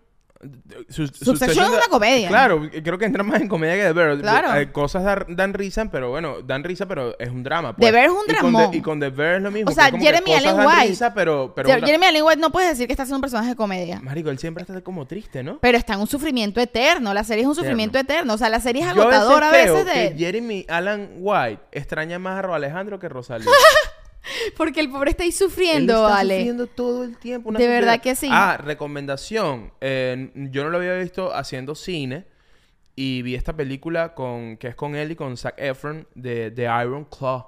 su- Succession es una comedia. Claro, creo que entra más en comedia que The Bear. Claro. Eh, cosas dan, dan risa, pero bueno, dan risa, pero es un drama. The Pues. Bear es un. The- Y con The Bear es lo mismo. O sea, Jeremy Allen White. risa, pero... pero Jer- una- Jeremy Allen White no puedes decir que está haciendo un personaje de comedia. Marico, él siempre está como triste, ¿no? Pero está en un sufrimiento eterno. La serie es un sufrimiento eterno. O sea, la serie es Yo a veces agotadora a creo veces de... que Jeremy Allen White extraña más a Ro Alejandro que Rosalía. [LAUGHS] [LAUGHS] Porque el pobre está ahí Él sufriendo, está vale. sufriendo todo el tiempo. una De verdad que sí. Ah, recomendación. Eh, yo no lo había visto haciendo cine. Y vi esta película con que es con él y con Zac Efron de, de Iron Claw.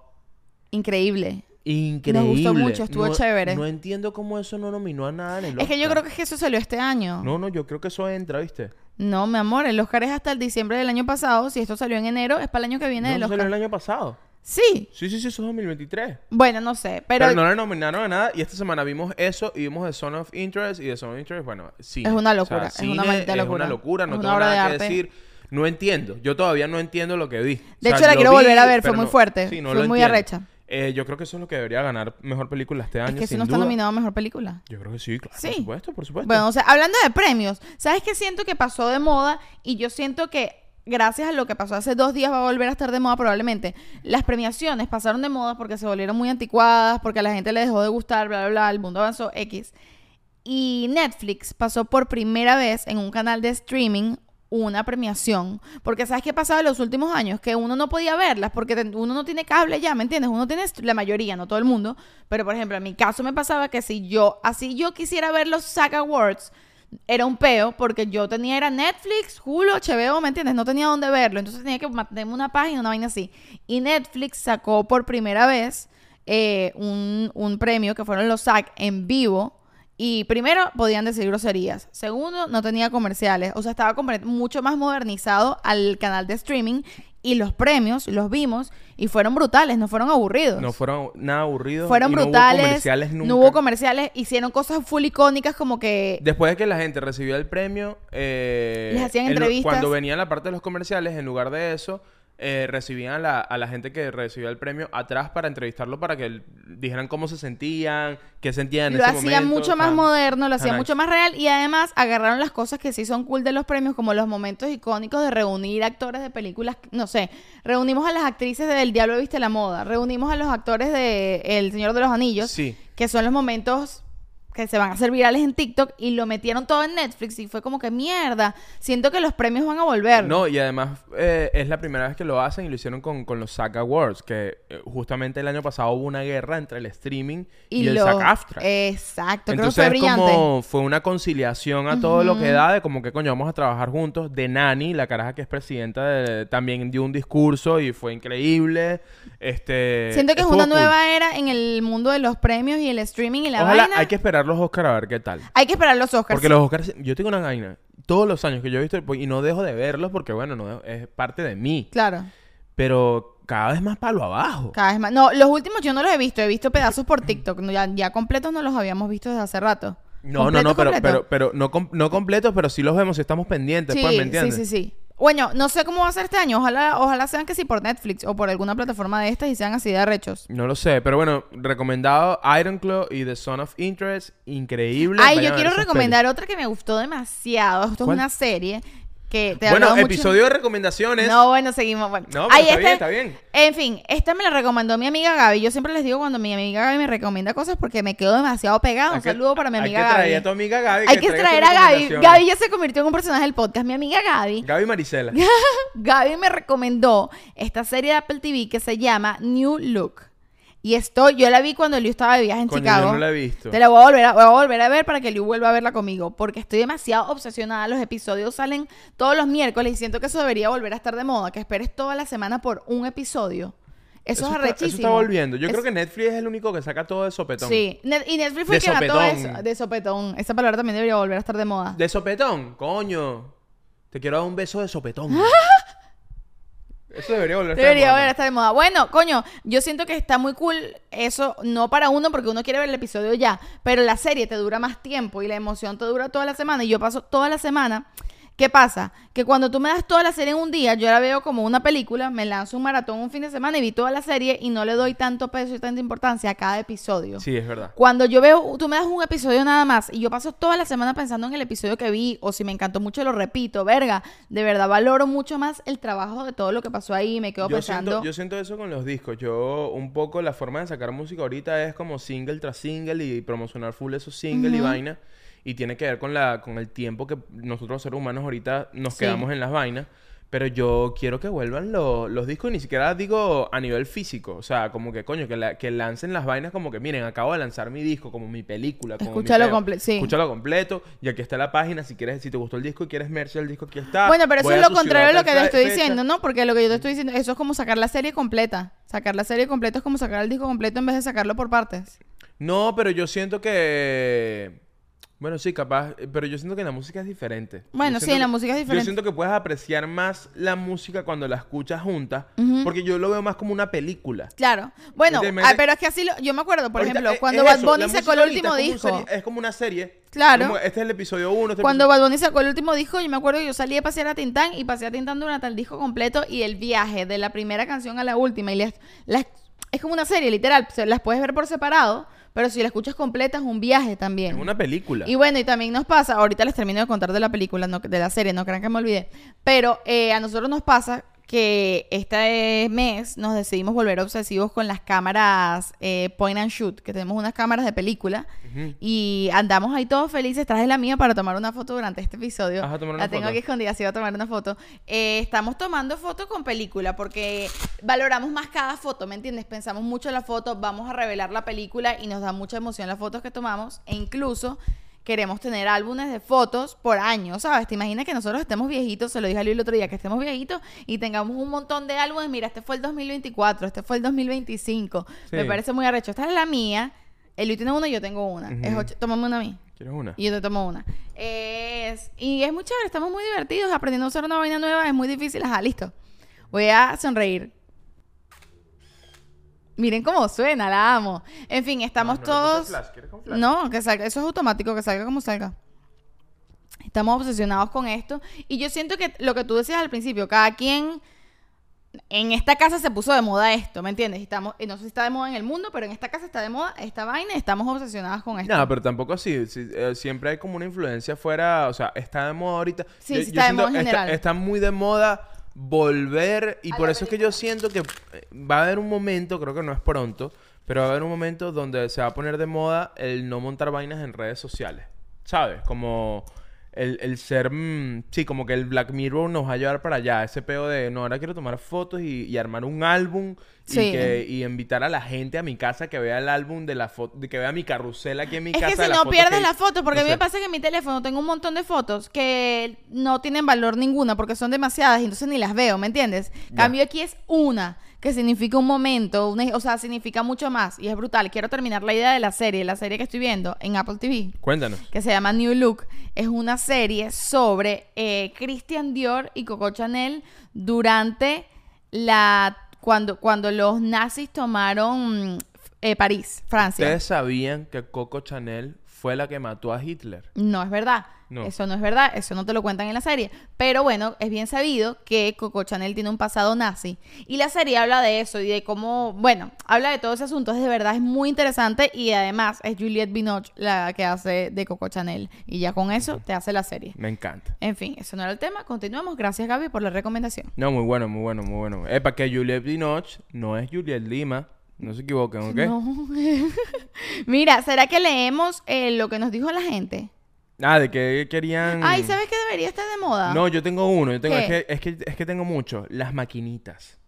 Increíble. Increíble. mucho, estuvo No- chévere. No entiendo cómo eso no nominó a nada en el Es que yo Oscar. creo que es que eso salió este año. No, no, yo creo que eso entra, ¿viste? No, mi amor, el Oscar es hasta el diciembre del año pasado. Si esto salió en enero, es para el año que viene No, del eso salió Oscar. el año pasado. Sí. Sí, sí, sí, eso es 2023. Bueno, no sé, Pero, pero, no le nominaron a nada. Y esta semana vimos eso y vimos The Son of Interest. Y The Son of Interest, bueno, sí. Es una locura, es una maldita locura. Es una locura, no una tengo de nada que decir. No entiendo. Yo todavía no entiendo lo que vi. De hecho, la quiero volver a ver, fue muy fuerte, sí, no fue muy entiendo. arrecha. Eh, yo creo que eso es lo que debería ganar mejor película este año. es que si no está nominado a mejor película. Yo creo que sí, claro. Sí. Por supuesto, por supuesto. Bueno, o sea, hablando de premios, ¿sabes qué siento que pasó de moda? Y yo siento que gracias a lo que pasó hace dos días va a volver a estar de moda probablemente. Las premiaciones pasaron de moda porque se volvieron muy anticuadas, porque a la gente le dejó de gustar, bla, bla, bla, el mundo avanzó X. Y Netflix pasó por primera vez en un canal de streaming una premiación. Porque ¿sabes qué pasaba en los últimos años? Que uno no podía verlas porque uno no tiene cable ya, ¿me entiendes? Uno tiene la mayoría, no todo el mundo. Pero por ejemplo, en mi caso me pasaba que si yo, así yo quisiera ver los SAG Awards, era un peo porque yo tenía era Netflix, Hulu, HBO, ¿me entiendes? No tenía dónde verlo. Entonces tenía que mantenerme una página, una vaina así. Y Netflix sacó por primera vez eh, un, un premio que fueron los SAG en vivo. Y primero podían decir groserías. Segundo, no tenía comerciales. O sea, estaba mucho más modernizado al canal de streaming. Y los premios los vimos y fueron brutales, no fueron aburridos. No fueron nada aburridos. fueron y no hubo brutales. comerciales nunca. no hubo comerciales. Hicieron cosas full icónicas como que Después de que la gente recibió el premio, eh, Les hacían en entrevistas. Cuando venía la parte de los comerciales, en lugar de eso, eh, recibían a la, a la gente que recibió el premio atrás para entrevistarlo para que dijeran cómo se sentían, qué sentían en lo ese hacían momento. mucho más moderno, lo hacían Ajá. mucho más real y además agarraron las cosas que sí son cool de los premios, como los momentos icónicos de reunir actores de películas, no sé, reunimos a las actrices de El Diablo Viste la Moda, reunimos a los actores de El Señor de los Anillos, Sí. que son los momentos que se van a hacer virales en TikTok y lo metieron todo en Netflix y fue como que mierda, siento que los premios van a volver. No, y además eh, es la primera vez que lo hacen y lo hicieron con, con los SAG Awards, que eh, justamente el año pasado hubo una guerra entre el streaming y, el lo- SAG-AFTRA. Exacto, creo que Entonces fue brillante. como fue una conciliación a todo lo que da de como que coño vamos a trabajar juntos. De Nani, la caraja que es presidenta, de- también dio un discurso y fue increíble. Este Siento que es una cool. nueva era en el mundo de los premios y el streaming y la Ojalá vaina. hay que esperar los Oscars a ver qué tal. Hay que esperar los Oscars. Porque los Oscars, yo tengo una vaina. Todos los años que yo he visto y no dejo de verlos porque bueno, no es parte de mí. Claro. Pero cada vez más palo abajo. Cada vez más. No, los últimos yo no los he visto. He visto pedazos por TikTok. Ya, ya completos no los habíamos visto desde hace rato. No, no, ¿Completo, no, pero, completo? pero, pero no, com- no completos, pero sí los vemos y estamos pendientes, sí, pues, ¿me sí, sí, sí. Bueno, no sé cómo va a ser este año. Ojalá, ojalá sean que sí por Netflix o por alguna plataforma de estas y sean así de arrechos. No lo sé, pero bueno, recomendado Ironclaw y The Son of Interest, increíble. Ay, Vayan yo quiero recomendar otra que me gustó demasiado. Esto ¿Cuál? es una serie que te he Bueno, mucho- episodio de recomendaciones. No, bueno, seguimos. Bueno. No, Ahí está bien, está- bien. En fin, esta me la recomendó mi amiga Gaby. Yo siempre les digo cuando mi amiga Gaby me recomienda cosas porque me quedo demasiado pegada. Un que- saludo para mi amiga Hay que traer Gaby. a tu amiga Gaby. Hay que traer a Gaby. Gaby ya se convirtió en un personaje del podcast. Mi amiga Gaby. Gaby Marisela. [LAUGHS] Gaby me recomendó esta serie de Apple TV que se llama New Look. Y esto, yo la vi cuando Liu estaba de viaje en Coño, Chicago. yo no la he visto. Te la voy a, volver a, voy a volver a ver para que Liu vuelva a verla conmigo. Porque estoy demasiado obsesionada. Los episodios salen todos los miércoles y siento que eso debería volver a estar de moda. Que esperes toda la semana por un episodio. Eso, es está- arrechísimo. Eso está volviendo. Yo Es- creo que Netflix es el único que saca todo de sopetón. Sí. Net- y Netflix fue De el que mató sopetón. eso. De sopetón. Esa palabra también debería volver a estar de moda. De sopetón, coño. Te quiero dar un beso de sopetón. [LAUGHS] Eso debería volver a estar de moda. volver a estar de moda. Bueno, coño, yo siento que está muy cool eso, no para uno porque uno quiere ver el episodio ya, pero la serie te dura más tiempo y la emoción te dura toda la semana y yo paso toda la semana. ¿Qué pasa? Que cuando tú me das toda la serie en un día, yo la veo como una película, me lanzo un maratón un fin de semana y vi toda la serie y no le doy tanto peso y tanta importancia a cada episodio. Sí, es verdad. Cuando yo veo, tú me das un episodio nada más y yo paso toda la semana pensando en el episodio que vi o si me encantó mucho lo repito, verga, de verdad valoro mucho más el trabajo de todo lo que pasó ahí, me quedo Yo pensando. siento, yo siento eso con los discos. Yo, un poco, la forma de sacar música ahorita es como single tras single y promocionar full esos singles y vaina. Y tiene que ver con la con el tiempo que nosotros, seres humanos, ahorita nos Sí. quedamos en las vainas. Pero yo quiero que vuelvan los, los discos, y ni siquiera digo a nivel físico. O sea, como que coño, que, la- que lancen las vainas como que, miren, acabo de lanzar mi disco, como mi película. Como mi Escúchalo peo. comple- sí. Escúchalo completo. Y aquí está la página. Si quieres, si te gustó el disco y quieres merch el disco, aquí está. Bueno, pero eso Voy es a lo contrario de lo que te estoy fecha. diciendo, ¿no? Porque lo que yo te estoy diciendo, eso es como sacar la serie completa. Sacar la serie completa es como sacar el disco completo en vez de sacarlo por partes. No, pero yo siento que... Bueno, sí, capaz, eh, pero yo siento que la música es diferente. Bueno, Yo sí, siento la música es Yo diferente. siento que puedes apreciar más la música cuando la escuchas juntas, porque yo lo veo más como una película. Claro. Bueno, ah, pero es que así lo, yo me acuerdo, por Ahorita, ejemplo, cuando es Bad Bunny sacó el último disco. serie- es como una serie. Claro. Como, este es el episodio 1. Este Cuando episodio- Bad Bunny sacó el último disco, yo me acuerdo que yo salí a pasear a Tintán y pasé a Tintán durante el disco completo y el viaje de la primera canción a la última. Y las, las- es como una serie, literal. se- Las puedes ver por separado, pero si la escuchas completa es un viaje también. Es una película. Y bueno, y también nos pasa, ahorita les termino de contar de la película, no, de la serie, no crean que me olvidé, pero eh, a nosotros nos pasa que este mes nos decidimos volver obsesivos con las cámaras eh, point and shoot, que tenemos unas cámaras de película y andamos ahí todos felices, traje la mía para tomar una foto durante este episodio. Vas a tomar la una tengo foto. aquí escondida, sí voy a tomar una foto. Eh, estamos tomando fotos con película porque valoramos más cada foto, ¿me entiendes? Pensamos mucho en la foto, vamos a revelar la película y nos da mucha emoción las fotos que tomamos e incluso queremos tener álbumes de fotos por año, ¿sabes? Te imaginas que nosotros estemos viejitos, se lo dije a Luis el otro día, que estemos viejitos y tengamos un montón de álbumes, mira, este fue el 2024, este fue el 2025, me parece muy arrecho. Esta es la mía, el Luis tiene una y yo tengo una, es ocho- tómame una a mí. ¿Quieres una? Y yo te tomo una. Es, y es muy chévere, estamos muy divertidos aprendiendo a usar una vaina nueva, es muy difícil. Ajá, listo. Voy a sonreír. Miren cómo suena, la amo. En fin, estamos No, no todos... flash. ¿Quieres con flash? No, que salga, eso es automático, que salga como salga. Estamos obsesionados con esto. Y yo siento que lo que tú decías al principio, cada quien en esta casa se puso de moda esto, ¿me entiendes? Estamos, y no sé si está de moda en el mundo, pero en esta casa está de moda esta vaina y estamos obsesionadas con esto. No, pero tampoco así. sí, eh, siempre hay como una influencia fuera. O sea, está de moda ahorita. Sí, Yo- sí yo está de moda en general. Está, muy de moda volver. Y por eso es que yo siento que eh, va a haber un momento, creo que no es pronto, pero va a haber un momento donde se va a poner de moda el no montar vainas en redes sociales. ¿Sabes? Como. El, el ser, mm, sí, como que el Black Mirror nos va a llevar para allá. Ese peo de, no, ahora quiero tomar fotos y, y armar un álbum Sí. y, que, y invitar a la gente a mi casa que vea el álbum de la foto, que vea mi carrusel aquí en mi Es casa. que de si no pierdes que- la foto, porque a mí me pasa que en mi teléfono tengo un montón de fotos que no tienen valor ninguna porque son demasiadas y entonces ni las veo, ¿me entiendes? Cambio aquí es una que significa un momento, una- o sea, significa mucho más y es brutal. Quiero terminar la idea de la serie, la serie que estoy viendo en Apple TV Cuéntanos. que se llama New Look. Es una serie sobre eh, Christian Dior y Coco Chanel durante la cuando, cuando los nazis tomaron eh, París, Francia. ¿Ustedes sabían que Coco Chanel fue la que mató a Hitler? No es verdad. No. Eso no es verdad, eso no te lo cuentan en la serie. Pero bueno, es bien sabido que Coco Chanel tiene un pasado nazi. Y la serie habla de eso y de cómo, bueno, habla de todo ese asunto. Es de verdad, es muy interesante y además es Juliette Binoche la que hace de Coco Chanel. Y ya con eso te hace la serie. Me encanta. En fin, eso no era el tema. Continuamos. Gracias, Gaby, por la recomendación. No, muy bueno, muy bueno, muy bueno. Epa, que Juliette Binoche no es Juliette Lima. No se equivoquen, ¿ok? No. [LAUGHS] Mira, ¿será que leemos eh, lo que nos dijo la gente? Ah, de que querían... Ay, ¿sabes qué debería estar de moda? No, yo tengo uno. Yo tengo, es, que, es, que, es que tengo mucho. Las maquinitas.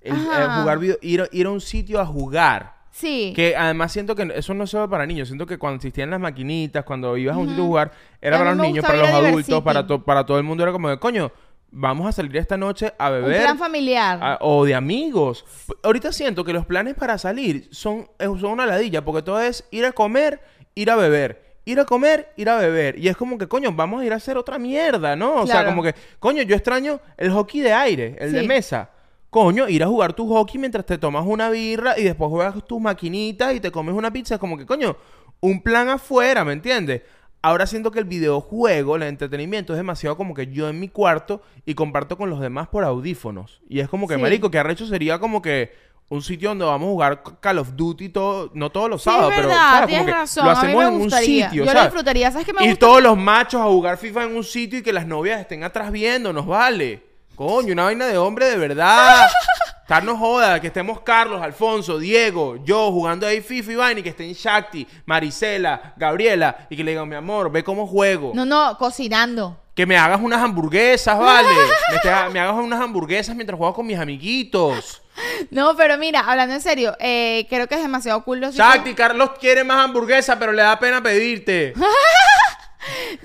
El- Ajá. eh, jugar video, ir, a- ir a un sitio a jugar. Sí. Que además siento que eso no solo para niños. Siento que cuando existían las maquinitas, cuando ibas a un sitio a jugar, era A para los niños, para los adultos, para, to- para todo el mundo. Era como de, coño, vamos a salir esta noche a Un beber. plan familiar. O de amigos. Ahorita siento que los planes para salir son, son una ladilla, porque todo es ir a comer, ir a beber. Ir a comer, ir a beber. Y es como que, coño, vamos a ir a hacer otra mierda, ¿no? O sea, como que, coño, yo extraño el hockey de aire, el de mesa. Coño, ir a jugar tu hockey mientras te tomas una birra y después juegas tus maquinitas y te comes una pizza. Es como que, coño, un plan afuera, ¿me entiendes? Ahora siento que el videojuego, el entretenimiento es demasiado como que yo en mi cuarto y comparto con los demás por audífonos. Y es como que, Sí. marico, que arrecho sería como que un sitio donde vamos a jugar Call of Duty todo, no todos los Sí, sábados, es pero tienes razón. lo a mí hacemos en un sitio, Yo lo ¿sabes? disfrutaría. ¿Sabes qué me y gusta? todos los machos a jugar FIFA en un sitio y que las novias estén atrás viéndonos, vale. Coño, una vaina de hombre de verdad. [LAUGHS] Estarnos joda, que estemos Carlos, Alfonso, Diego, yo jugando ahí FIFA y vaina y que estén Shakti, Marisela, Gabriela y que le digan, mi amor, ve cómo juego. No, no, cocinando. Que me hagas unas hamburguesas, ¿vale? [LAUGHS] me, te- me hagas unas hamburguesas mientras juego con mis amiguitos. No, pero mira, hablando en serio, eh, creo que es demasiado cool los Shakti, Carlos quiere más hamburguesas, pero le da pena pedirte. [LAUGHS]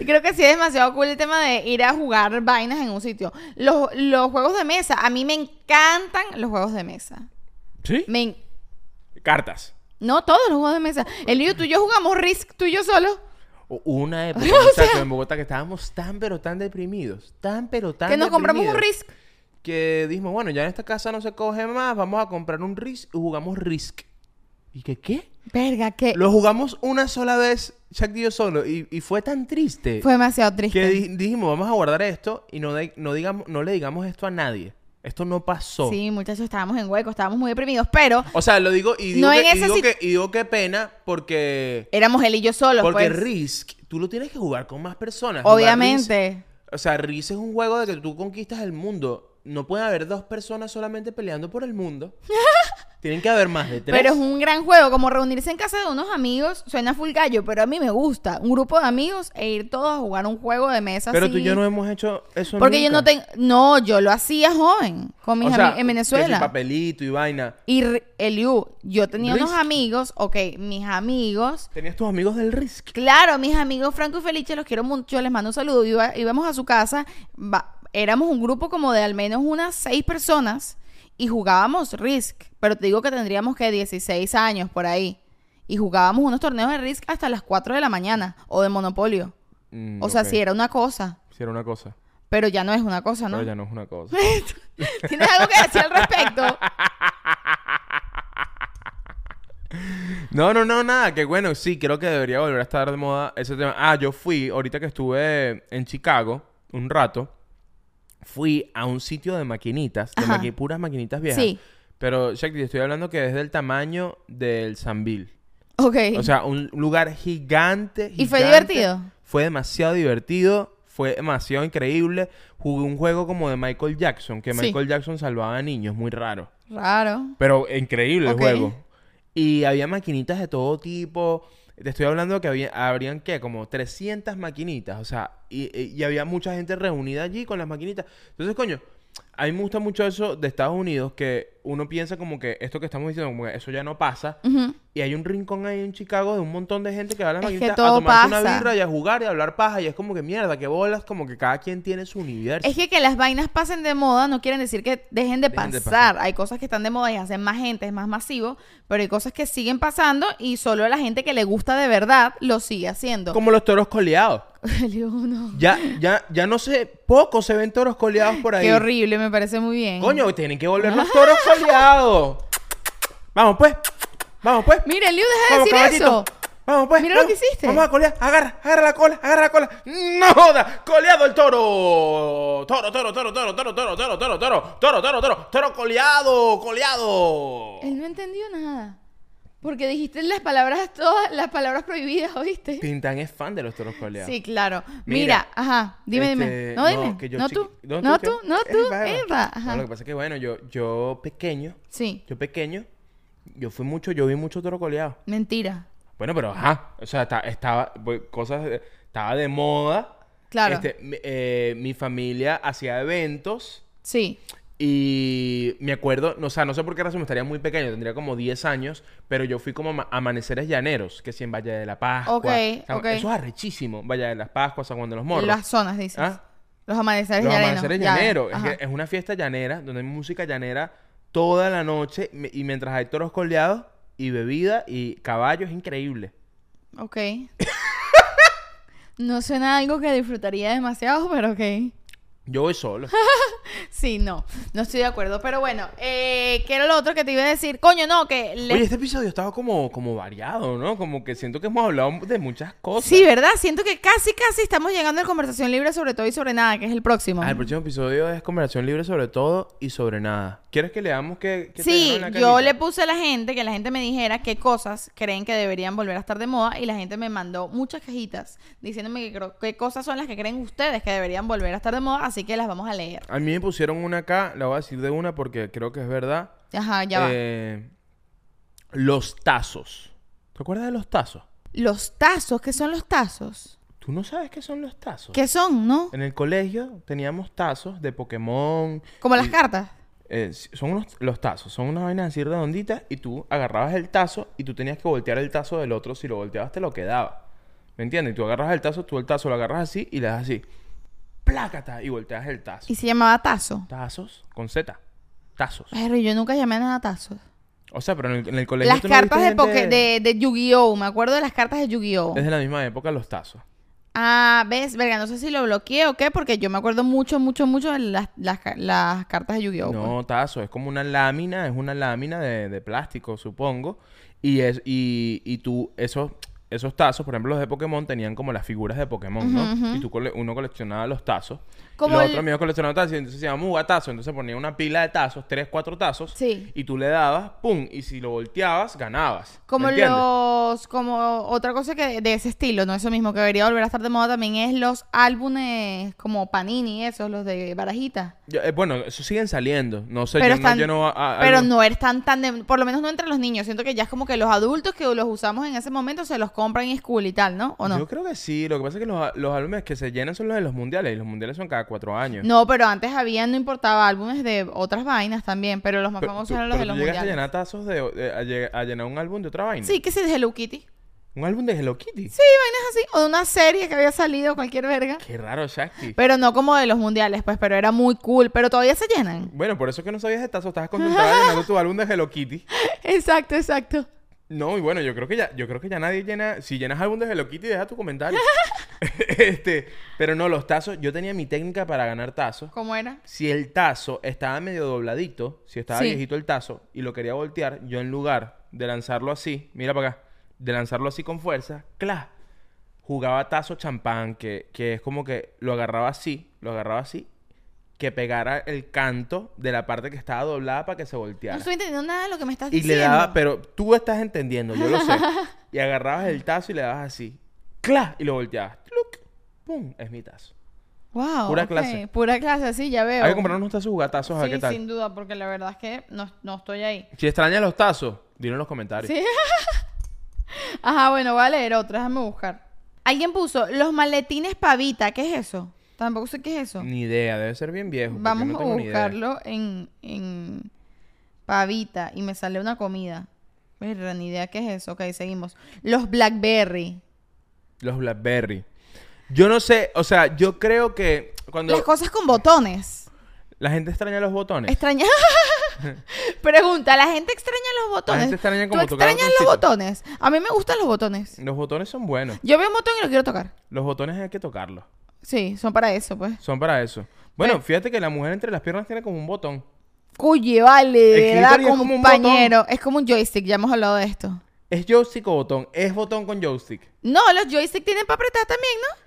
Creo que sí es demasiado cool el tema de ir a jugar vainas en un sitio. Los, los juegos de mesa, a mí me encantan los juegos de mesa. ¿Sí? Me en- Cartas. No, todos los juegos de mesa. El lío, tú y yo jugamos Risk, tú y yo solo. Una [LAUGHS] época, muchacho, en Bogotá que estábamos tan pero tan deprimidos. Tan pero tan que nos compramos un deprimidos, Risk. Que dijimos, bueno, ya en esta casa no se coge más, vamos a comprar un Risk y jugamos Risk. ¿Y que qué? Verga, que Lo jugamos una sola vez, Shakti y yo solo, y, y fue tan triste fue demasiado triste. que di- dijimos, vamos a guardar esto y no, no, digamos, no le digamos esto a nadie. Esto no pasó. Sí, muchachos, estábamos en hueco, estábamos muy deprimidos, pero O sea, lo digo y digo, No que, y digo que- y digo qué pena porque... éramos él y yo solos, Porque pues. Risk, tú lo tienes que jugar con más personas. Obviamente. Risk- o sea, Risk es un juego de que tú conquistas el mundo. No puede haber dos personas solamente peleando por el mundo. [LAUGHS] Tienen que haber más de tres. Pero es un gran juego, como reunirse en casa de unos amigos, suena full gallo, pero a mí me gusta. Un grupo de amigos e ir todos a jugar un juego de mesa Pero así. tú y yo no hemos hecho eso Porque yo no tengo... No, yo lo hacía joven, con mis O sea, ami- en que Venezuela. si papelito y vaina. Y Eliu, yo tenía unos amigos, ok, mis amigos, Tenías tus amigos del Risk. claro, mis amigos Franco y Felice, los quiero mucho, les mando un saludo, Iba- íbamos a su casa, va- éramos un grupo como de al menos unas seis personas y jugábamos Risk, pero te digo que tendríamos que 16 años por ahí. Y jugábamos unos torneos de Risk hasta las 4 de la mañana o de Monopolio. Mm, O sea, si era una cosa, Sí era una cosa. pero ya no es una cosa, ¿no? Pero ya no es una cosa. [LAUGHS] ¿Tienes algo que decir al respecto? [LAUGHS] No, no, no, nada. Que bueno, sí, creo que debería volver a estar de moda ese tema. Ah, yo fui, ahorita que estuve en Chicago un rato, fui a un sitio de maquinitas, de maqui- puras maquinitas viejas. Sí. Pero, Shakti, te estoy hablando que es del tamaño del Sanville. Ok. O sea, un lugar gigante, ¿Y fue gigante. divertido? Fue demasiado divertido. Fue demasiado increíble. Jugué un juego como de Michael Jackson, que Sí. Michael Jackson salvaba a niños, muy raro. Raro. Pero increíble el juego. Y había maquinitas de todo tipo. Te estoy hablando que había, habrían, ¿qué? Como 300 maquinitas. O sea, y- y había mucha gente reunida allí con las maquinitas. Entonces, coño, a mí me gusta mucho eso de Estados Unidos, que uno piensa como que esto que estamos diciendo, como que eso ya no pasa. Y hay un rincón ahí en Chicago de un montón de gente que va a las maquinitas a tomarse una birra y a jugar y a hablar paja. Y es como que mierda, que bolas, como que cada quien tiene su universo. Es que que las vainas pasen de moda no quieren decir que dejen de Dejen de pasar. Hay cosas que están de moda y hacen más gente, es más masivo, pero hay cosas que siguen pasando y solo la gente que le gusta de verdad lo sigue haciendo. Como los toros coleados. [LAUGHS] Ya, ya, ya no sé, pocos se ven toros coleados por ahí. Qué horrible, me parece muy bien. Coño, tienen que volver los toros coleados. Vamos pues. Vamos pues. Mira, Eliu, deja de decir caballito. eso. Vamos pues. Mira lo vamos. que hiciste. Vamos a colear. Agarra, agarra la cola, agarra la cola. No joda. Coleado el toro. Toro, toro, toro, toro, toro, toro, toro, toro, toro, toro, toro, toro, toro coleado, coleado. Él no entendió nada. Porque dijiste las palabras todas, las palabras prohibidas, ¿oíste? Tintán es fan de los toros coleados. Sí, claro. Mira, Mira, ajá, dime, Este, dime. No, dime. que yo No tú. no, No tú, no tú. Eva. No, lo que pasa es que, bueno, yo, yo pequeño, Sí, yo pequeño, yo fui mucho, yo vi mucho toro coleado. mentira. Bueno, pero ajá, o sea, ta- estaba, pues, cosas, de- estaba de moda. Claro. Este, mi, eh, mi familia hacía eventos Sí. Y me acuerdo, o sea, no sé por qué razón, estaría muy pequeño, tendría como 10 años, pero yo fui como a amaneceres llaneros, que sí en Valle de la Pascua. Ok, San-. Eso es arrechísimo, Valle de las Pascuas, San Juan de los Morros. Las zonas, dices. ¿Ah? Los amaneceres Los llaneros. amaneceres ya, llaneros. Es, ajá. que es una fiesta llanera donde hay música llanera toda la noche y mientras hay toros coleados y bebida y caballo es increíble. Ok. [LAUGHS] no suena algo que disfrutaría demasiado, pero ok. Yo voy solo. [LAUGHS] Sí, no. No estoy de acuerdo. Pero bueno, eh, ¿qué era lo otro que te iba a decir? Coño, no, que... le- Oye, este episodio estaba como, como variado, ¿no? Como que siento que hemos hablado de muchas cosas. Sí, ¿verdad? Siento que casi, casi estamos llegando a conversación libre sobre todo y sobre nada, que es el próximo. Ah, el próximo episodio es conversación libre sobre todo y sobre nada. ¿Quieres que leamos qué, qué Sí, en la yo le puse a la gente que la gente me dijera qué cosas creen que deberían volver a estar de moda y la gente me mandó muchas cajitas diciéndome que qué cosas son las que creen ustedes que deberían volver a estar de moda, así que las vamos a leer. A mí me pusieron una acá, la voy a decir de una porque creo que es verdad. Ajá, ya va. Eh, los tazos. ¿Te acuerdas de los tazos? Los tazos, ¿qué son los tazos? ¿Tú ¿Tú no sabes qué son los tazos? ¿Qué son, no? En el colegio teníamos tazos de Pokémon. Como las cartas. eh, son unos, los tazos, son unas vainas así redonditas y tú agarrabas el tazo y tú tenías que voltear el tazo del otro. Si lo volteabas te lo quedaba. ¿Me entiendes? Y tú agarras el tazo, tú el tazo lo agarras así y le das así. Plácata y volteas el tazo. Y se llamaba tazo. Tazos con Z. Tazos. Pero yo nunca llamé nada tazos. O sea, pero en el, en el colegio Las tú no cartas de, gente- de, de Yu-Gi-Oh! Me acuerdo de las cartas de Yu-Gi-Oh! Es de la misma época los tazos. Ah, ves, verga, no sé si lo bloqueé o qué, porque yo me acuerdo mucho, mucho, mucho de las, las, las cartas de Yu-Gi-Oh! pues. No, tazo, es como una lámina, es una lámina de, de plástico, supongo. Y es, y, y tú, esos, esos tazos, por ejemplo, los de Pokémon tenían como las figuras de Pokémon, ¿no? Y tú cole- uno coleccionaba los tazos. Como y los el- otros amigos coleccionaban tazos, y entonces se llama mugatazo. Entonces ponía una pila de tazos, tres, cuatro tazos. Sí. Y tú le dabas, pum, y si lo volteabas, ganabas. ¿me Como los, como otra cosa que de ese estilo, no eso mismo, que debería volver a estar de moda también es los álbumes como Panini, esos, los de barajita. Yo- eh, bueno, esos siguen saliendo. No sé, Pero yo están, no lleno a- a- pero algo- no están tan de, por lo menos no entre los niños. Siento que ya es como que los adultos que los usamos en ese momento se los compran en school y tal, ¿no? ¿O no? Yo creo que sí. Lo que pasa es que los, los álbumes que se llenan son los de los mundiales. Y los mundiales son cada cuatro años. No, pero antes había, no importaba, álbumes de otras vainas también, pero los más Pero famosos tú- eran los pero de los tú llegaste mundiales. a llenar tazos de, de- a, lle- a llenar un álbum de otra vaina. Sí, que sí, de Hello Kitty. Un álbum de Hello Kitty. Sí, vainas así. O de una serie que había salido, cualquier verga. Qué raro, Shakti. Pero no como de los mundiales, pues, pero era muy cool. Pero todavía se llenan. Bueno, por eso es que no sabías de tazos. Estabas [LAUGHS] concentrada llenando tu álbum de Hello Kitty. Exacto, exacto. No, y bueno, yo creo que ya, yo creo que ya nadie llena. Si llenas álbum de Hello Kitty, deja tu comentario. [LAUGHS] [LAUGHS] este, pero no, los tazos, yo tenía mi técnica para ganar tazos. ¿Cómo era? Si el tazo estaba medio dobladito, si estaba Sí. viejito el tazo y lo quería voltear, yo en lugar de lanzarlo así, mira para acá, de lanzarlo así con fuerza, ¡cla! Jugaba tazo champán, que, que es como que lo agarraba así, lo agarraba así, que pegara el canto de la parte que estaba doblada para que se No volteara. estoy entendiendo nada de lo que me estás y diciendo. le daba, pero tú estás entendiendo, yo lo sé. [LAUGHS] y agarrabas el tazo y le dabas así, ¡cla! Y lo volteabas, ¡tluc! ¡pum! Es mi tazo. Wow. Pura clase. Pura clase, sí, ya veo. Hay que comprar unos tazos jugatazos a ver Sí, qué tal. sin duda, porque la verdad es que no, no estoy ahí. Si extrañas los tazos, dilo en los comentarios. Sí. [LAUGHS] Ajá, bueno, voy a leer otra, déjame buscar. Alguien puso los maletines pavita, ¿qué es eso? Tampoco sé qué es eso. Ni idea, debe ser bien viejo. Vamos no a tengo buscarlo en, en pavita y me sale una comida. Mira, ni idea qué es eso. Ok, seguimos. Los Blackberry. Los Blackberry. Yo no sé, o sea, yo creo que cuando Las cosas con botones. la gente extraña los botones. Extraña. [LAUGHS] [LAUGHS] Pregunta, ¿la gente extraña los botones? gente extraña ¿Tú como tocar extrañas los botones? A mí me gustan los botones. Los botones son buenos. Yo veo un botón y lo quiero tocar. Los botones hay que tocarlos. Sí, son para eso, pues. Son para eso. Bueno, Bueno. fíjate que la mujer entre las piernas tiene como un botón. Cuye, vale, verdad, clítoris es como un compañero. Es como un joystick, ya hemos hablado de esto. ¿Es joystick o botón? Es botón con joystick. No, los joysticks tienen para apretar también, ¿no?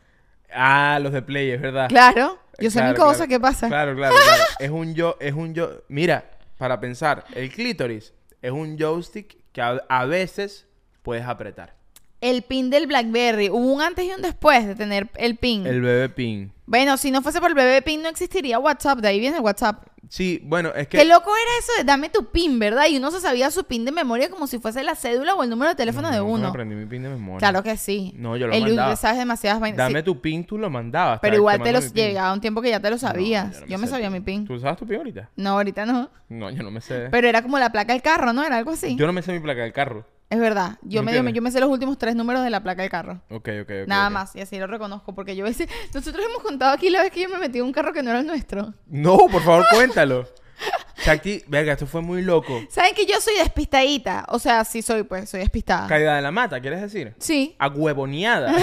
Ah, los de Play, es verdad. Claro. Yo sé mi cosa. ¿qué pasa? Claro, claro, claro. es un yo, es un yo. Mira, para pensar, el clítoris es un joystick que a, a veces puedes apretar. El pin del BlackBerry. Hubo un antes y un después de tener el pin. El bebé pin. Bueno, si no fuese por el bebé pin no existiría WhatsApp. De ahí viene el WhatsApp. Sí, bueno, es que. Qué loco era eso de dame tu pin, ¿verdad? Y uno se sabía su pin de memoria como si fuese la cédula o el número de teléfono de uno. aprendí mi pin de memoria. Claro que sí. No, yo lo el mandaba. sabes demasiadas vainas. Dame sí, tu pin, tú lo mandabas. pero igual te los llegaba un tiempo que ya te lo sabías. No, yo me sabía mi pin. ¿Tú sabes tu pin ahorita? No, ahorita no. No, yo no me sé. Pero era como la placa del carro, ¿no? Era algo así. Yo no me sé mi placa del carro. Es verdad. Yo ¿Me me, yo, me, sé los últimos tres números de la placa del carro. Ok, ok, ok. Nada más. Y así lo reconozco. Porque yo veces... [LAUGHS] Nosotros hemos contado aquí la vez que yo me metí en un carro que no era el nuestro. No, por favor, cuéntalo. [LAUGHS] Shakti, verga, esto fue muy loco. ¿Saben que yo soy despistadita? O sea, sí soy, pues, soy despistada. Caída de la mata, ¿quieres decir? Sí, Agüevoneada.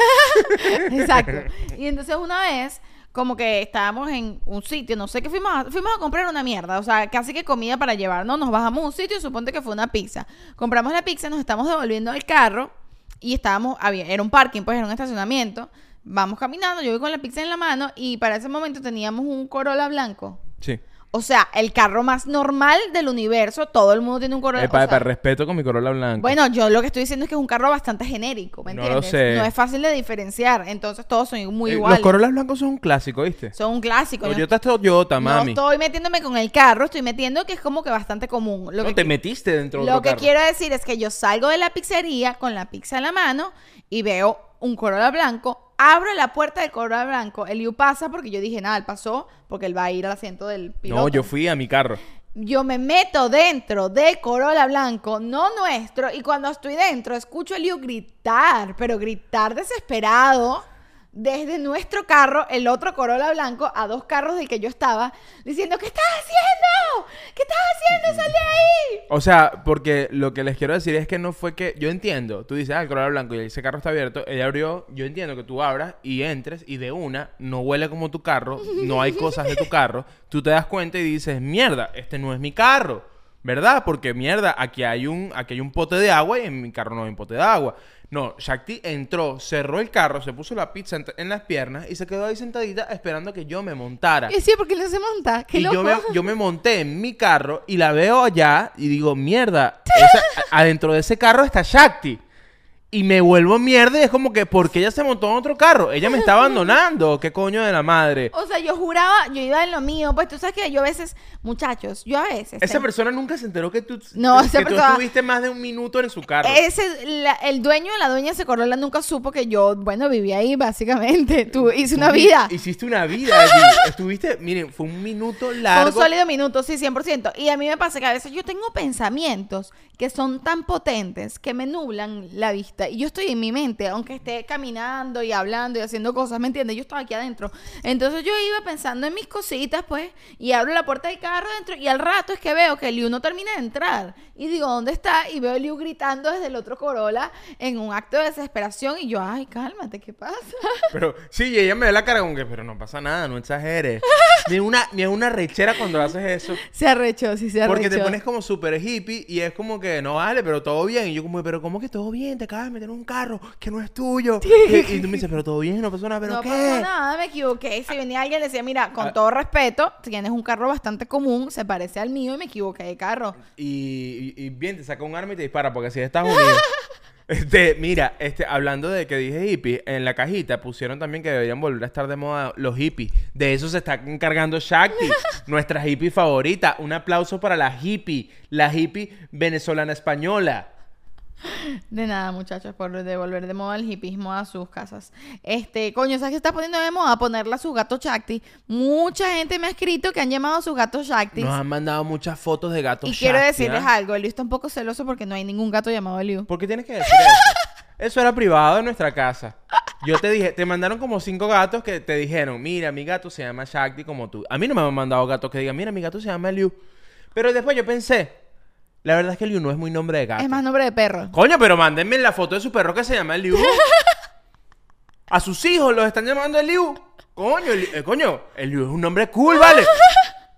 [LAUGHS] exacto. Y entonces una vez, como que estábamos en un sitio, no sé qué fuimos a, fuimos a comprar una mierda, o sea, casi que comida para llevar, ¿no? Nos bajamos a un sitio y suponte que fue una pizza. Compramos la pizza, nos estamos devolviendo al carro y estábamos, había, era un parking, pues era un estacionamiento. Vamos caminando, yo voy con la pizza en la mano y para ese momento teníamos un Corolla blanco. Sí. O sea, el carro más normal del universo, todo el mundo tiene un Corolla. Epa, o sea, epa, respeto con mi Corolla blanca. bueno, yo lo que estoy diciendo es que es un carro bastante genérico, ¿me No lo entiendes? sé. No es fácil de diferenciar, entonces todos son muy Eh, iguales. Los Corollas blancos son un clásico, ¿viste? Son un clásico. yo- Toyota es Toyota, no mami. estoy metiéndome con el carro, estoy metiendo que es como que bastante común. Lo no que, te metiste dentro de lo otro que carro. quiero decir es que yo salgo de la pizzería con la pizza en la mano y veo un Corolla blanco, abro la puerta del Corolla blanco, Eliu pasa porque yo dije, nada, él pasó porque él va a ir al asiento del piloto. No, yo fui a mi carro. Yo me meto dentro del Corolla blanco, no nuestro, y cuando estoy dentro escucho a Eliu gritar, pero gritar desesperado desde nuestro carro, el otro Corolla blanco, a dos carros del que yo estaba, diciendo, ¿qué estás haciendo? ¿Qué estás haciendo? ¡Sal de ahí! O sea, porque lo que les quiero decir es que no fue que... Yo entiendo. Tú dices, ah, el Corolla blanco y ese carro está abierto. Ella abrió. Yo entiendo que tú abras y entres y de una no huele como tu carro. No hay cosas de tu [LAUGHS] carro. Tú te das cuenta y dices, mierda, este no es mi carro. ¿Verdad? Porque mierda, aquí hay un, aquí hay un pote de agua y en mi carro no hay un pote de agua. No, Shakti entró, cerró el carro, se puso la pizza en, en las piernas y se quedó ahí sentadita esperando que yo me montara. Y sí, porque él no se monta. Qué Y loco. yo me, yo me monté en mi carro y la veo allá y digo, mierda, [LAUGHS] esa- adentro de ese carro está Shakti. Y me vuelvo mierda y es como que, ¿por qué ella se montó en otro carro? Ella me está [LAUGHS] abandonando. ¿Qué coño de la madre? O sea, yo juraba, yo iba en lo mío, pues tú sabes que yo a veces, muchachos, yo a veces... Esa persona nunca se enteró que tú, No, que tú persona- estuviste más de un minuto en su carro. Ese, la- el dueño de la dueña de Corolla nunca supo que yo, bueno, vivía ahí básicamente. [LAUGHS] Tú hice una vida. Hiciste una vida. [LAUGHS] Estuviste, miren, fue un minuto Fue un largo. sólido minuto, sí, 100%. Y a mí me pasa que a veces yo tengo pensamientos que son tan potentes que me nublan la vista. Y yo estoy en mi mente, aunque esté caminando y hablando y haciendo cosas, ¿me entiendes? Yo estaba aquí adentro. Entonces yo iba pensando en mis cositas, pues, y abro la puerta del carro dentro y al rato es que veo que Liu no termina de entrar. Y digo, ¿dónde está? Y veo a Liu gritando desde el otro Corolla en un acto de desesperación. Y yo, ay, cálmate, ¿qué pasa? [LAUGHS] Pero sí, y ella me ve la cara como que, pero no pasa nada, no exageres. Ni una, ni una rechera cuando haces eso. Se arrechó, sí, se arrechó. Porque te pones como súper hippie y es como que no vale, pero todo bien. Y yo como, pero ¿cómo que todo bien? Te acabas de meter un carro que no es tuyo. Y, y tú me dices, pero todo bien, no pasó nada, pero no ¿qué? pasó nada, me equivoqué. Si venía alguien y decía, mira, con Ah. todo respeto, tienes un carro bastante común, se parece al mío y me equivoqué de carro. Y, y- y bien, te saca un arma y te dispara porque así es Estados Unidos. [LAUGHS] Este, mira, este, hablando de que dije hippie, en la cajita pusieron también que deberían volver a estar de moda los hippies. De eso se está encargando Shakti, [LAUGHS] nuestra hippie favorita. Un aplauso para la hippie, la hippie venezolana española. De nada, muchachos, por devolver de moda el hipismo a sus casas. Este, coño, ¿sabes qué está poniendo de moda? Ponerle a sus gatos Shakti. Mucha gente me ha escrito que han llamado a sus gatos Shakti. Nos han mandado muchas fotos de gatos Y quiero decirles ¿ah? algo, Eliu está un poco celoso porque no hay ningún gato llamado Eliu. ¿Por qué tienes que decir eso? [LAUGHS] Eso era privado de nuestra casa. Yo te dije, te mandaron como cinco gatos que te dijeron, mira, mi gato se llama Shakti como tú. A mí no me han mandado gatos que digan, mira, mi gato se llama Liu. Pero después yo pensé, la verdad es que Liu no es muy nombre de gato. Es más nombre de perro. Coño, pero mándenme la foto de su perro que se llama Liu. [LAUGHS] A sus hijos los están llamando Liu. Coño, Eliu- eh, coño, Eliu es un nombre cool, ¿vale?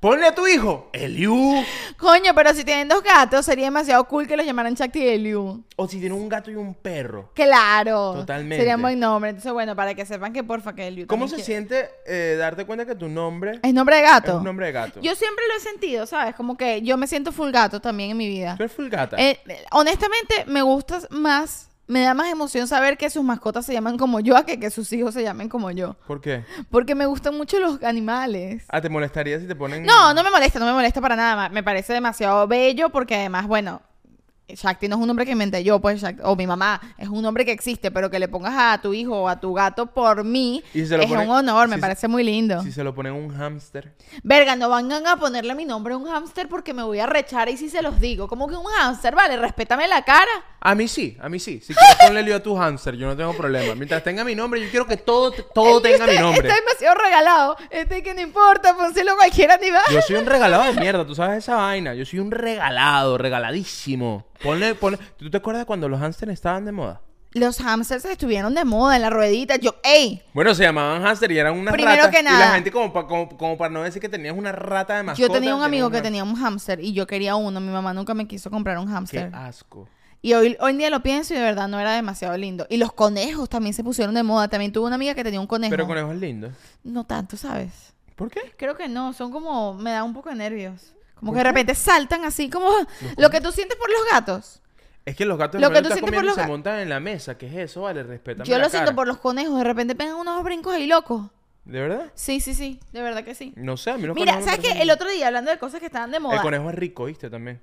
Ponle a tu hijo Eliu. Coño, pero si tienen dos gatos, sería demasiado cool que los llamaran Shakti y Eliu. O si tiene un gato y un perro. Claro. Totalmente. Sería un buen nombre. Entonces, bueno, para que sepan que porfa que Eliu ¿Cómo se siente eh, darte cuenta que tu nombre Es nombre de gato. es nombre de gato? Yo siempre lo he sentido, ¿sabes? Como que yo me siento full gato también en mi vida. Tú eres full gata. Eh, eh, honestamente, me gusta más, me da más emoción saber que sus mascotas se llaman como yo a que que sus hijos se llamen como yo. ¿Por qué? Porque me gustan mucho los animales. Ah, ¿te molestaría si te ponen...? No, no me molesta, no me molesta para nada. Me parece demasiado bello porque además, bueno, Shakti no es un nombre que inventé yo, pues, Shakti- o mi mamá, es un nombre que existe, pero que le pongas a tu hijo o a tu gato por mí si es ponen- un honor, me si parece muy lindo. Si se lo ponen un hámster. Verga, no vengan a ponerle mi nombre a un hámster porque me voy a rechar y si se los digo. Como que un hámster, vale, respétame la cara. A mí sí, a mí sí. Si quieres [LAUGHS] ponle lío a tu hámster, yo no tengo problema. Mientras tenga mi nombre, yo quiero que todo, todo El tenga mi este nombre. Está demasiado regalado. Este que no importa, pónselo cualquier animal. Yo soy un regalado de mierda, tú sabes esa vaina. Yo soy un regalado, regaladísimo. Ponle, ponle... ¿Tú te acuerdas cuando los hámsters estaban de moda? Los hamsters estuvieron de moda en la ruedita. Yo, ey, Bueno, se llamaban hámster y eran unas Primero ratas. que Y la nada- gente como, pa- como, como para no decir que tenías una rata de mascota. yo tenía un amigo que tenía un hámster y yo quería uno. Mi mamá nunca me quiso comprar un Qué hámster. asco. Y hoy, hoy en día lo pienso y de verdad no era demasiado lindo. Y los conejos también se pusieron de moda. También tuve una amiga que tenía un conejo. Pero conejo es lindo. No tanto, ¿sabes? ¿Por qué? Creo que no, son como, me da un poco de nervios. Como ¿Por que de repente saltan así como lo que tú sientes por los gatos. Es que los gatos Lo que tú sientes por los se montan en la mesa. ¿Qué es eso? Vale, respétame Yo lo siento por los conejos, de repente pegan unos brincos ahí locos. ¿De verdad? Sí, sí, sí, de verdad que sí. No sé, a mí los Mira, ¿sabes qué? El otro día, hablando de cosas que estaban de moda. El conejo es rico, ¿viste? También.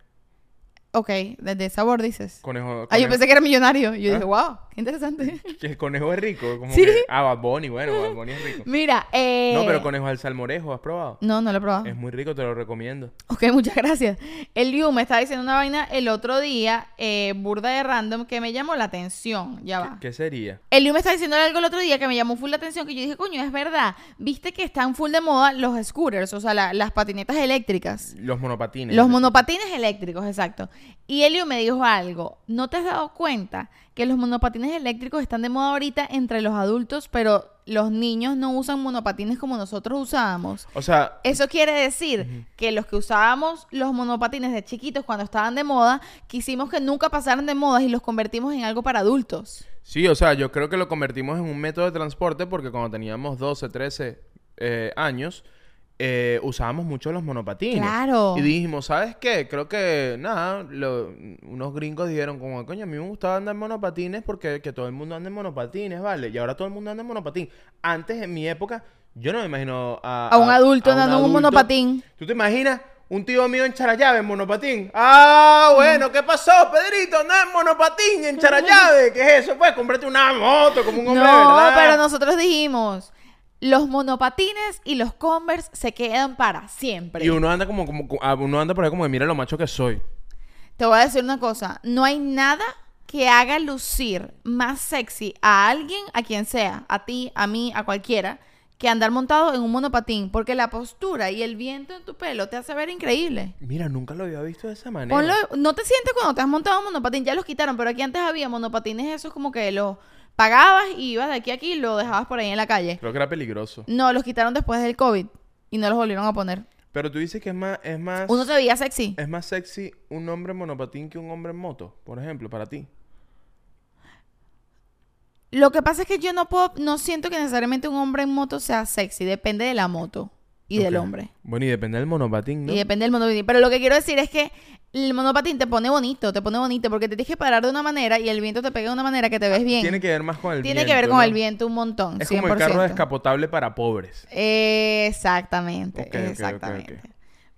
Ok, de, sabor dices. Conejo. Ah, yo pensé que era millonario. Yo ¿Ah? dije, wow, qué interesante. [LAUGHS] Que el conejo es rico. Como Sí. que... Ah, Bad Bunny, bueno, Bad Bunny es rico. Mira, eh... No, pero conejo al salmorejo, ¿has probado? No, no lo he probado. Es muy rico, te lo recomiendo. Ok, [LAUGHS] muchas gracias. El Liu me estaba diciendo una vaina el otro día, eh, burda de random, que me llamó la atención. Ya va. ¿Qué sería? El Liu me estaba diciendo algo el otro día que me llamó full la atención, que yo dije, coño, es verdad. Viste que están full de moda los scooters, o sea, la- las patinetas eléctricas. Los monopatines. Los monopatines eléctricos, exacto. Y Elio me dijo algo. ¿No te has dado cuenta que los monopatines eléctricos están de moda ahorita entre los adultos, pero los niños no usan monopatines como nosotros usábamos? O sea, Eso quiere decir que los que usábamos los monopatines de chiquitos cuando estaban de moda, quisimos que nunca pasaran de moda y los convertimos en algo para adultos. sí, o sea, yo creo que lo convertimos en un método de transporte porque cuando teníamos 12, 13 eh, años, eh, usábamos mucho los monopatines. Claro. Y dijimos, ¿sabes qué? Creo que, nada, lo- unos gringos dijeron como, coño, a mí me gustaba andar en monopatines porque que todo el mundo anda en monopatines, ¿vale? Y ahora todo el mundo anda en monopatín. Antes, en mi época, yo no me imagino a... A un adulto a andando en un monopatín. ¿Tú te imaginas? Un tío mío en Charallave en monopatín. Ah, bueno, ¿qué pasó, Pedrito? Anda en monopatín en Charallave. ¿Qué es eso? Pues cómprate una moto como un hombre No, verdad. pero nosotros dijimos, los monopatines y los Converse se quedan para siempre. Y uno anda como, como, ah, uno anda por ahí como de mira lo macho que soy. Te voy a decir una cosa, no hay nada que haga lucir más sexy a alguien, a quien sea, a ti, a mí, a cualquiera, que andar montado en un monopatín, porque la postura y el viento en tu pelo te hace ver increíble. Mira, nunca lo había visto de esa manera. Ponlo, no te sientes cuando te has montado un monopatín, ya los quitaron, pero aquí antes había monopatines esos como que los pagabas y ibas de aquí a aquí y lo dejabas por ahí en la calle. Creo que era peligroso. No, los quitaron después del COVID y no los volvieron a poner. Pero tú dices que es más, es más, Uno se veía sexy. es más sexy un hombre en monopatín que un hombre en moto, por ejemplo, para ti. Lo que pasa es que yo no puedo, no siento que necesariamente un hombre en moto sea sexy, depende de la moto y del hombre. Bueno, y depende del monopatín, ¿no? Y depende del monopatín. Pero lo que quiero decir es que el monopatín te pone bonito, te pone bonito, porque te tienes que parar de una manera y el viento te pega de una manera que te ves bien. Tiene que ver más con el Tiene viento. que ver con ¿no? el viento un montón. Es 100%. como el carro descapotable para pobres. Exactamente, exactamente.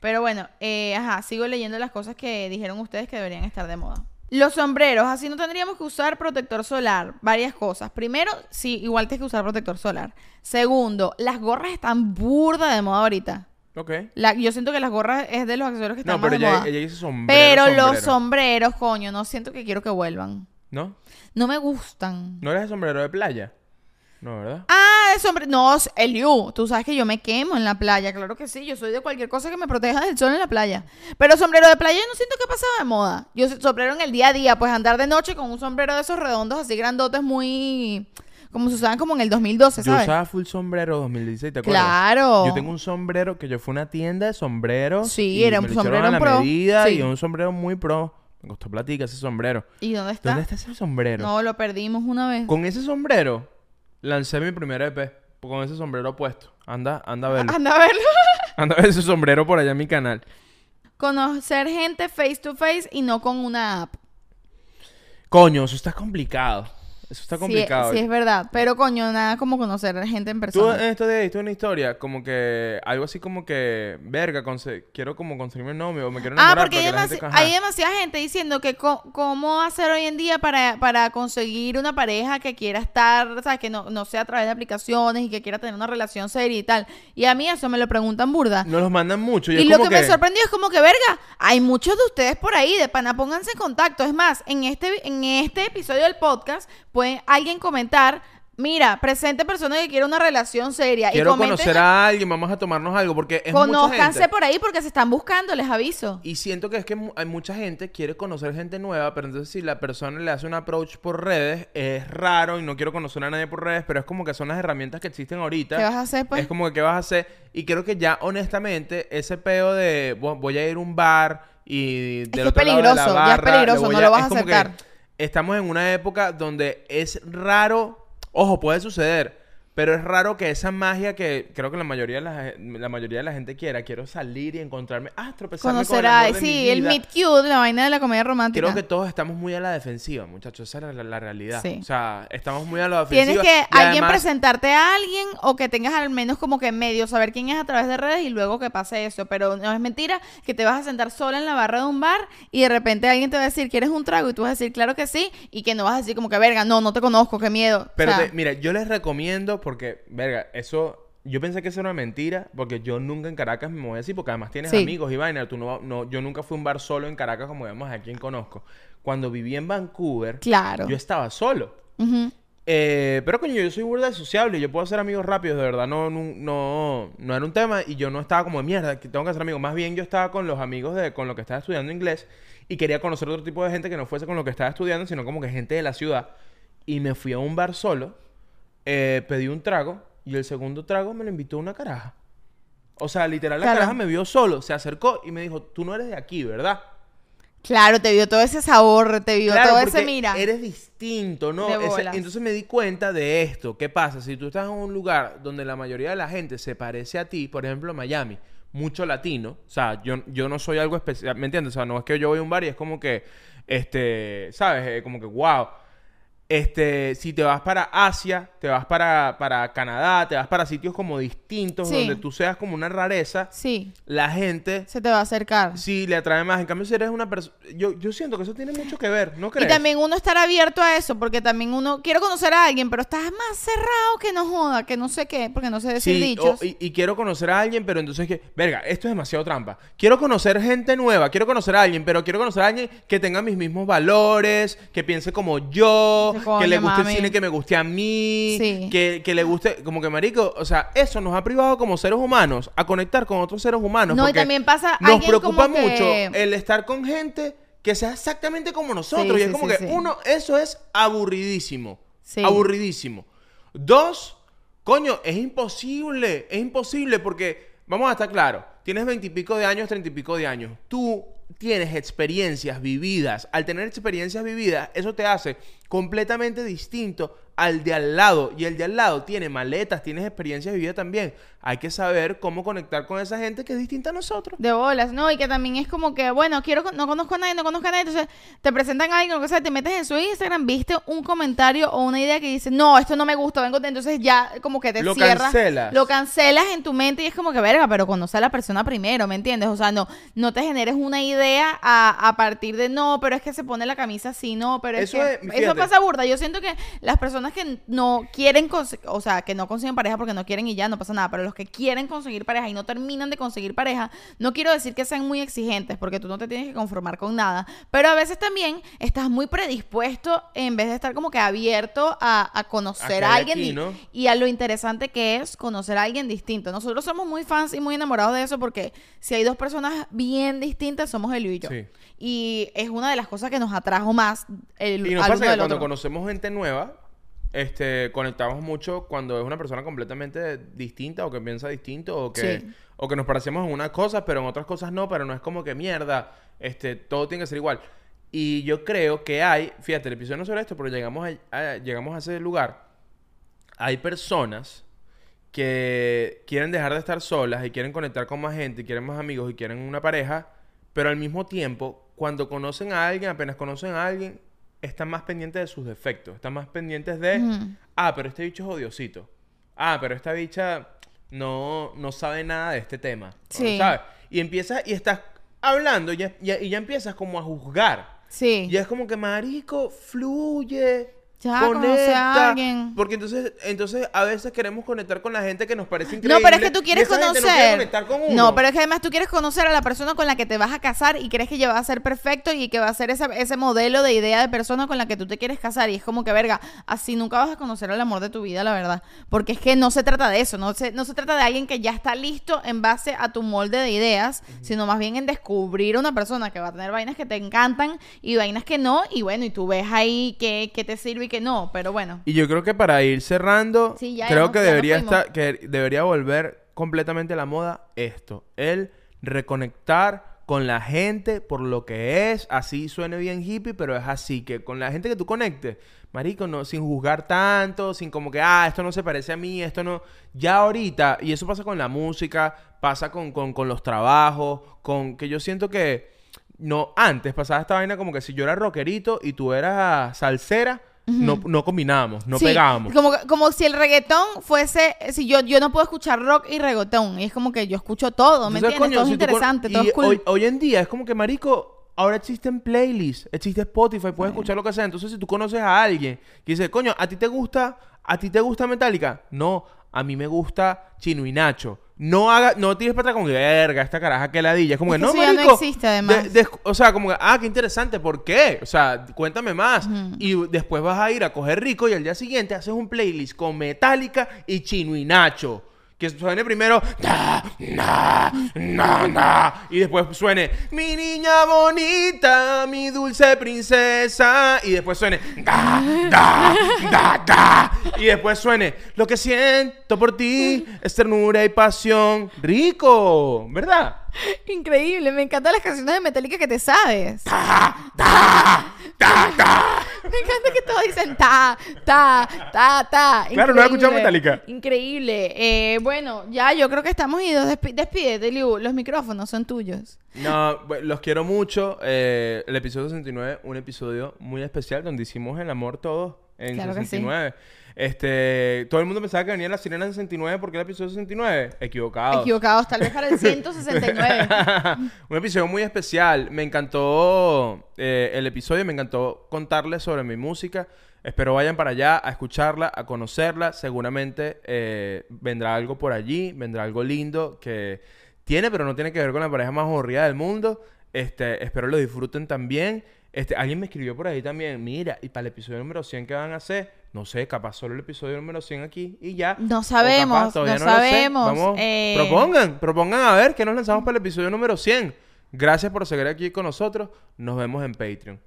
Pero bueno, eh, ajá, sigo leyendo las cosas que dijeron ustedes que deberían estar de moda. Los sombreros, así no tendríamos que usar protector solar. Varias cosas. Primero, sí, igual tienes que usar protector solar. Segundo, las gorras están burda de moda ahorita. Ok. La- yo siento que las gorras es de los accesorios que están No, más pero de ella, moda. ella dice sombrero. pero los sombrero. sombreros, coño, no siento que quiero que vuelvan. ¿No? No me gustan. ¿No eres de sombrero de playa? No, ¿verdad? Ah, de sombrero. No, Eliu, tú sabes que yo me quemo en la playa. Claro que sí, yo soy de cualquier cosa que me proteja del sol en la playa. Pero sombrero de playa yo no siento que ha pasado de moda. Yo sombrero en el día a día, pues andar de noche con un sombrero de esos redondos así grandotes muy... Como se usaban como en el 2012, Yo ¿sabes? usaba full sombrero 2016, ¿te acuerdas? Claro. Yo tengo un sombrero que yo fui a una tienda de sombreros. Sí, y era un sombrero a la pro. medida Sí. y un sombrero muy pro. Me costó platica ese sombrero. ¿Y dónde está? ¿Dónde está ese sombrero? No, lo perdimos una vez. Con ese sombrero lancé mi primer EP. Con ese sombrero puesto. Anda, anda a verlo. Anda a verlo. [LAUGHS] Anda a ver ese sombrero por allá en mi canal. Conocer gente face to face y no con una app. Coño, eso está complicado. Eso está Sí, complicado. Sí, es verdad. Pero coño, nada como conocer gente en Tú persona. en estos días viste una historia como que algo así como que verga, quiero como conseguirme novio o me quiero Ah, enamorar porque hay, pero que la demasi- gente- hay demasiada gente diciendo que cómo hacer hoy en día para, para conseguir una pareja que quiera estar, ¿sabes? Que no, no sea a través de aplicaciones y que quiera tener una relación seria y tal. Y a mí eso me lo preguntan burda. Nos los mandan mucho y, Y es lo como que, me sorprendió es como que, verga, hay muchos de ustedes por ahí, de pana, pónganse en contacto. Es más, en este, en este episodio del podcast, puede alguien comentar, mira, presente persona que quiere una relación seria. quiero y conocer a alguien, vamos a tomarnos algo porque es Conózcanse por ahí porque se están buscando, les aviso. Y siento que es que hay mucha gente quiere conocer gente nueva, pero entonces si la persona le hace un approach por redes, es raro y no quiero conocer a nadie por redes, pero es como que son las herramientas que existen ahorita. ¿Qué vas a hacer, pues? Es como que qué vas a hacer. Y creo que ya, honestamente, ese peo de "Vo- voy a ir a un bar y del que es otro lado de la peligroso, ya es peligroso, no lo vas es a que aceptar. Estamos en una época donde es raro. Ojo, puede suceder. Pero es raro que esa magia que creo que la mayoría de la, la mayoría de la gente quiera, quiero salir y encontrarme, ah, tropezarme con el amor de mi Sí, el vida. meet cute, la vaina de la comedia romántica. Creo que todos estamos muy a la defensiva, muchachos. Esa es la, la realidad. Sí. O sea, estamos muy a la defensiva. Tienes que y alguien además- presentarte a alguien o que tengas al menos como que medio saber quién es a través de redes y luego que pase eso. Pero no es mentira que te vas a sentar sola en la barra de un bar y de repente alguien te va a decir, ¿quieres un trago? Y tú vas a decir, claro que sí. Y que no vas a decir como que, verga, no, no te conozco, qué miedo. O Pero sea, te- mira, yo les recomiendo porque, verga, eso... Yo pensé que eso era mentira porque yo nunca en Caracas me voy a decir porque además tienes Sí. amigos y vaina. Tú no, no, yo nunca fui a un bar solo en Caracas como digamos a quien conozco. Cuando viví en Vancouver, Claro. yo estaba solo. Ujú. Eh, pero coño, yo soy burda de sociable yo puedo hacer amigos rápidos, de verdad, no, no, no, no era un tema y yo no estaba como de mierda, que tengo que hacer amigos. Más bien yo estaba con los amigos de con los que estaba estudiando inglés y quería conocer otro tipo de gente que no fuese con lo que estaba estudiando, sino como que gente de la ciudad. Y me fui a un bar solo, eh, pedí un trago y el segundo trago me lo invitó una caraja. O sea, literal, la Claro. caraja me vio solo, se acercó y me dijo, tú no eres de aquí, ¿verdad? Claro, te vio todo ese sabor, te vio Claro, todo ese mira. Eres distinto, ¿no? Ese- entonces me di cuenta de esto. ¿Qué pasa? Si tú estás en un lugar donde la mayoría de la gente se parece a ti, por ejemplo, Miami, mucho latino, o sea, yo, yo no soy algo especial, ¿me entiendes? O sea, no es que yo voy a un bar y es como que, este, ¿sabes? Eh, como que, wow. Este, si te vas para Asia, te vas para, para Canadá, te vas para sitios como distintos, Sí. donde tú seas como una rareza, Sí, la gente se te va a acercar. sí le atrae más. En cambio, si eres una persona... Yo, yo siento que eso tiene mucho que ver, ¿no Y crees? también uno estar abierto a eso, porque también uno quiero conocer a alguien, pero estás más cerrado que no joda, que no sé qué, porque no sé decir Sí, dichos. o- y, y quiero conocer a alguien, pero entonces que, verga, esto es demasiado trampa. Quiero conocer gente nueva, quiero conocer a alguien, pero quiero conocer a alguien que tenga mis mismos valores, que piense como yo, coño, que le guste mami. el cine que me guste a mí, Sí. que, que le guste, como que marico, o sea, eso nos ha privado como seres humanos a conectar con otros seres humanos. No, y también pasa Nos preocupa como que- mucho el estar con gente que sea exactamente como nosotros. Sí, y es sí, como que uno, eso es aburridísimo. Sí. Aburridísimo. Dos, coño, es imposible. Es imposible porque, vamos a estar claros, tienes veintipico de años, treinta y pico de años. Tú tienes experiencias vividas. Al tener experiencias vividas, eso te hace completamente distinto al de al lado. Y el de al lado tiene maletas, tienes experiencias vividas también. Hay que saber cómo conectar con esa gente que es distinta a nosotros. De bolas, ¿no? Y que también es como que, bueno, quiero, no conozco a nadie, no conozco a nadie, entonces te presentan a alguien, que sea, te metes en su Instagram, viste un comentario o una idea que dice, no, esto no me gusta, vengo, de-", entonces ya como que te Lo cierras. cancelas. Lo cancelas en tu mente y es como que, verga, pero conoce a la persona primero, ¿me entiendes? O sea, no, no te generes una idea a, a partir de, no, pero es que se pone la camisa así, no, pero es Eso que... es- eso pasa burda. Yo siento que las personas que no quieren, o sea, que no consiguen pareja porque no quieren y ya, no pasa nada, pero los que quieren conseguir pareja y no terminan de conseguir pareja, no quiero decir que sean muy exigentes porque tú no te tienes que conformar con nada, pero a veces también estás muy predispuesto en vez de estar como que abierto a, a conocer A alguien aquí, y, ¿no? y a lo interesante que es conocer a alguien distinto. Nosotros somos muy fans y muy enamorados de eso porque si hay dos personas bien distintas somos él y yo. Sí. Y es una de las cosas que nos atrajo más el Y nos pasa que cuando otro. conocemos gente nueva, este, conectamos mucho cuando es una persona completamente distinta o que piensa distinto o que, Sí. o que nos parecemos en unas cosas, pero en otras cosas no, pero no es como que mierda, este, todo tiene que ser igual. Y yo creo que hay, fíjate, el episodio no sobre esto, pero llegamos a, a- llegamos a ese lugar. Hay personas que quieren dejar de estar solas y quieren conectar con más gente, y quieren más amigos y quieren una pareja, pero al mismo tiempo, cuando conocen a alguien, apenas conocen a alguien, están más pendientes de sus defectos, están más pendientes de, ah, pero este bicho es odiosito. Ah, pero esta bicha no, no sabe nada de este tema. Sí. ¿Sabes? Y empiezas, y estás hablando y ya, y ya- y ya empiezas como a juzgar. Sí. Y es como que, marico, fluye. Ya, conoce a alguien. Porque entonces, entonces a veces queremos conectar con la gente que nos parece increíble. No, pero es que tú quieres conocer. no con pero es que además tú quieres conocer a la persona con la que te vas a casar y crees que ya va a ser perfecto y que va a ser ese, ese modelo de idea de persona con la que tú te quieres casar. Y es como que, verga, así nunca vas a conocer al amor de tu vida, la verdad. Porque es que no se trata de eso. No se, no se trata de alguien que ya está listo en base a tu molde de ideas, sino más bien en descubrir una persona que va a tener vainas que te encantan y vainas que no. Y bueno, y tú ves ahí qué, qué te sirve y qué no. Pero bueno. Y yo creo que para ir cerrando, Sí, ya, creo que ya debería estar, que debería volver completamente a la moda esto, el reconectar con la gente por lo que es, así suene bien hippie, pero es así, que con la gente que tú conectes, marico, no, sin juzgar tanto, sin como que, ah, esto no se parece a mí, esto no, ya ahorita, y eso pasa con la música, pasa con, con, con los trabajos, con que yo siento que, no, antes pasaba esta vaina como que si yo era rockerito y tú eras salsera, no, no combinábamos, no Sí, pegábamos. Como, como si el reggaetón fuese, si yo, yo no puedo escuchar rock y reggaetón, y es como que yo escucho todo, ¿me Entonces, entiendes? coño, todo es con- interesante, todo y es cool. hoy, hoy en día es como que, marico, ahora existen playlists, existe Spotify, puedes escuchar lo que sea. Entonces, si tú conoces a alguien que dice, coño, ¿a ti te gusta, a ti te gusta Metallica? No, a mí me gusta Chino y Nacho. No haga, no tires para atrás que, verga, esta caraja que ladilla. Es como Es que, que no, ya no marico. existe, además. de- de- o sea, como que, ah, qué interesante, ¿por qué? O sea, cuéntame más. Y después vas a ir a coger rico y al día siguiente haces un playlist con Metallica y Chino y Nacho. Que suene primero na, na, na, na, y después suene mi niña bonita, mi dulce princesa y después suene da, da, da, da, y después suene lo que siento por ti es ternura y pasión, rico, ¿verdad? [LAUGHS] Increíble, me encantan las canciones de Metallica que te sabes. [LAUGHS] Me encanta que todos dicen ta, ta, ta, ta. Claro, ¿no has escuchado. Metallica? Increíble. Eh, bueno, ya yo creo que estamos idos. Despi- despídete, Liu. Los micrófonos son tuyos. No, los quiero mucho. Eh, el episodio 69, un episodio muy especial donde hicimos el amor todos en Claro que sí. 69. Este, todo el mundo pensaba que venía la sirena en 69 porque era el episodio 69. Equivocado. Equivocados, tal vez para el [LAUGHS] 169. un episodio muy especial. Me encantó eh, el episodio, me encantó contarles sobre mi música. Espero vayan para allá a escucharla, a conocerla. Seguramente eh, vendrá algo por allí, vendrá algo lindo que tiene, pero no tiene que ver con la pareja más aburrida del mundo. Este, espero lo disfruten también. Este, alguien me escribió por ahí también, mira, y para el episodio número 100 ¿qué van a hacer? No sé, capaz solo el episodio número 100 aquí y ya. No sabemos, capaz, no sé. sabemos, Vamos, eh. propongan, propongan a ver qué nos lanzamos para el episodio número 100. Gracias por seguir aquí con nosotros. Nos vemos en Patreon.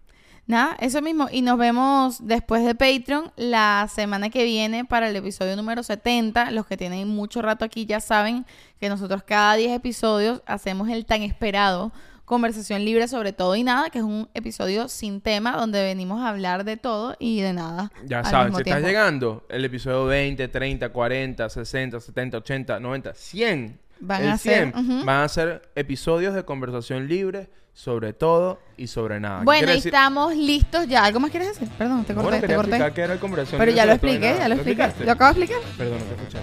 Nada, eso mismo. Y nos vemos después de Patreon la semana que viene para el episodio número 70. Los que tienen mucho rato aquí ya saben que nosotros cada 10 episodios hacemos el tan esperado Conversación Libre sobre todo y nada, que es un episodio sin tema donde venimos a hablar de todo y de nada. Ya saben, si estás llegando, el episodio 20, 30, 40, 60, 70, 80, 90, 100. Van el a ser, 100, ujú. Van a ser episodios de conversación libre sobre todo y sobre nada. ¿Qué Bueno, y decir? estamos listos ya. ¿Algo más quieres decir? Perdón, te corté, Bueno, te corté. qué era el conversación Pero ya lo expliqué, ya lo expliqué. ¿Lo acabo de explicar? Perdón, no te escuché.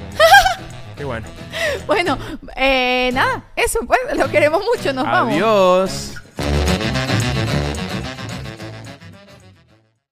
Qué bueno. [LAUGHS] Bueno, eh, nada, eso pues, lo queremos mucho, nos vamos. Adiós.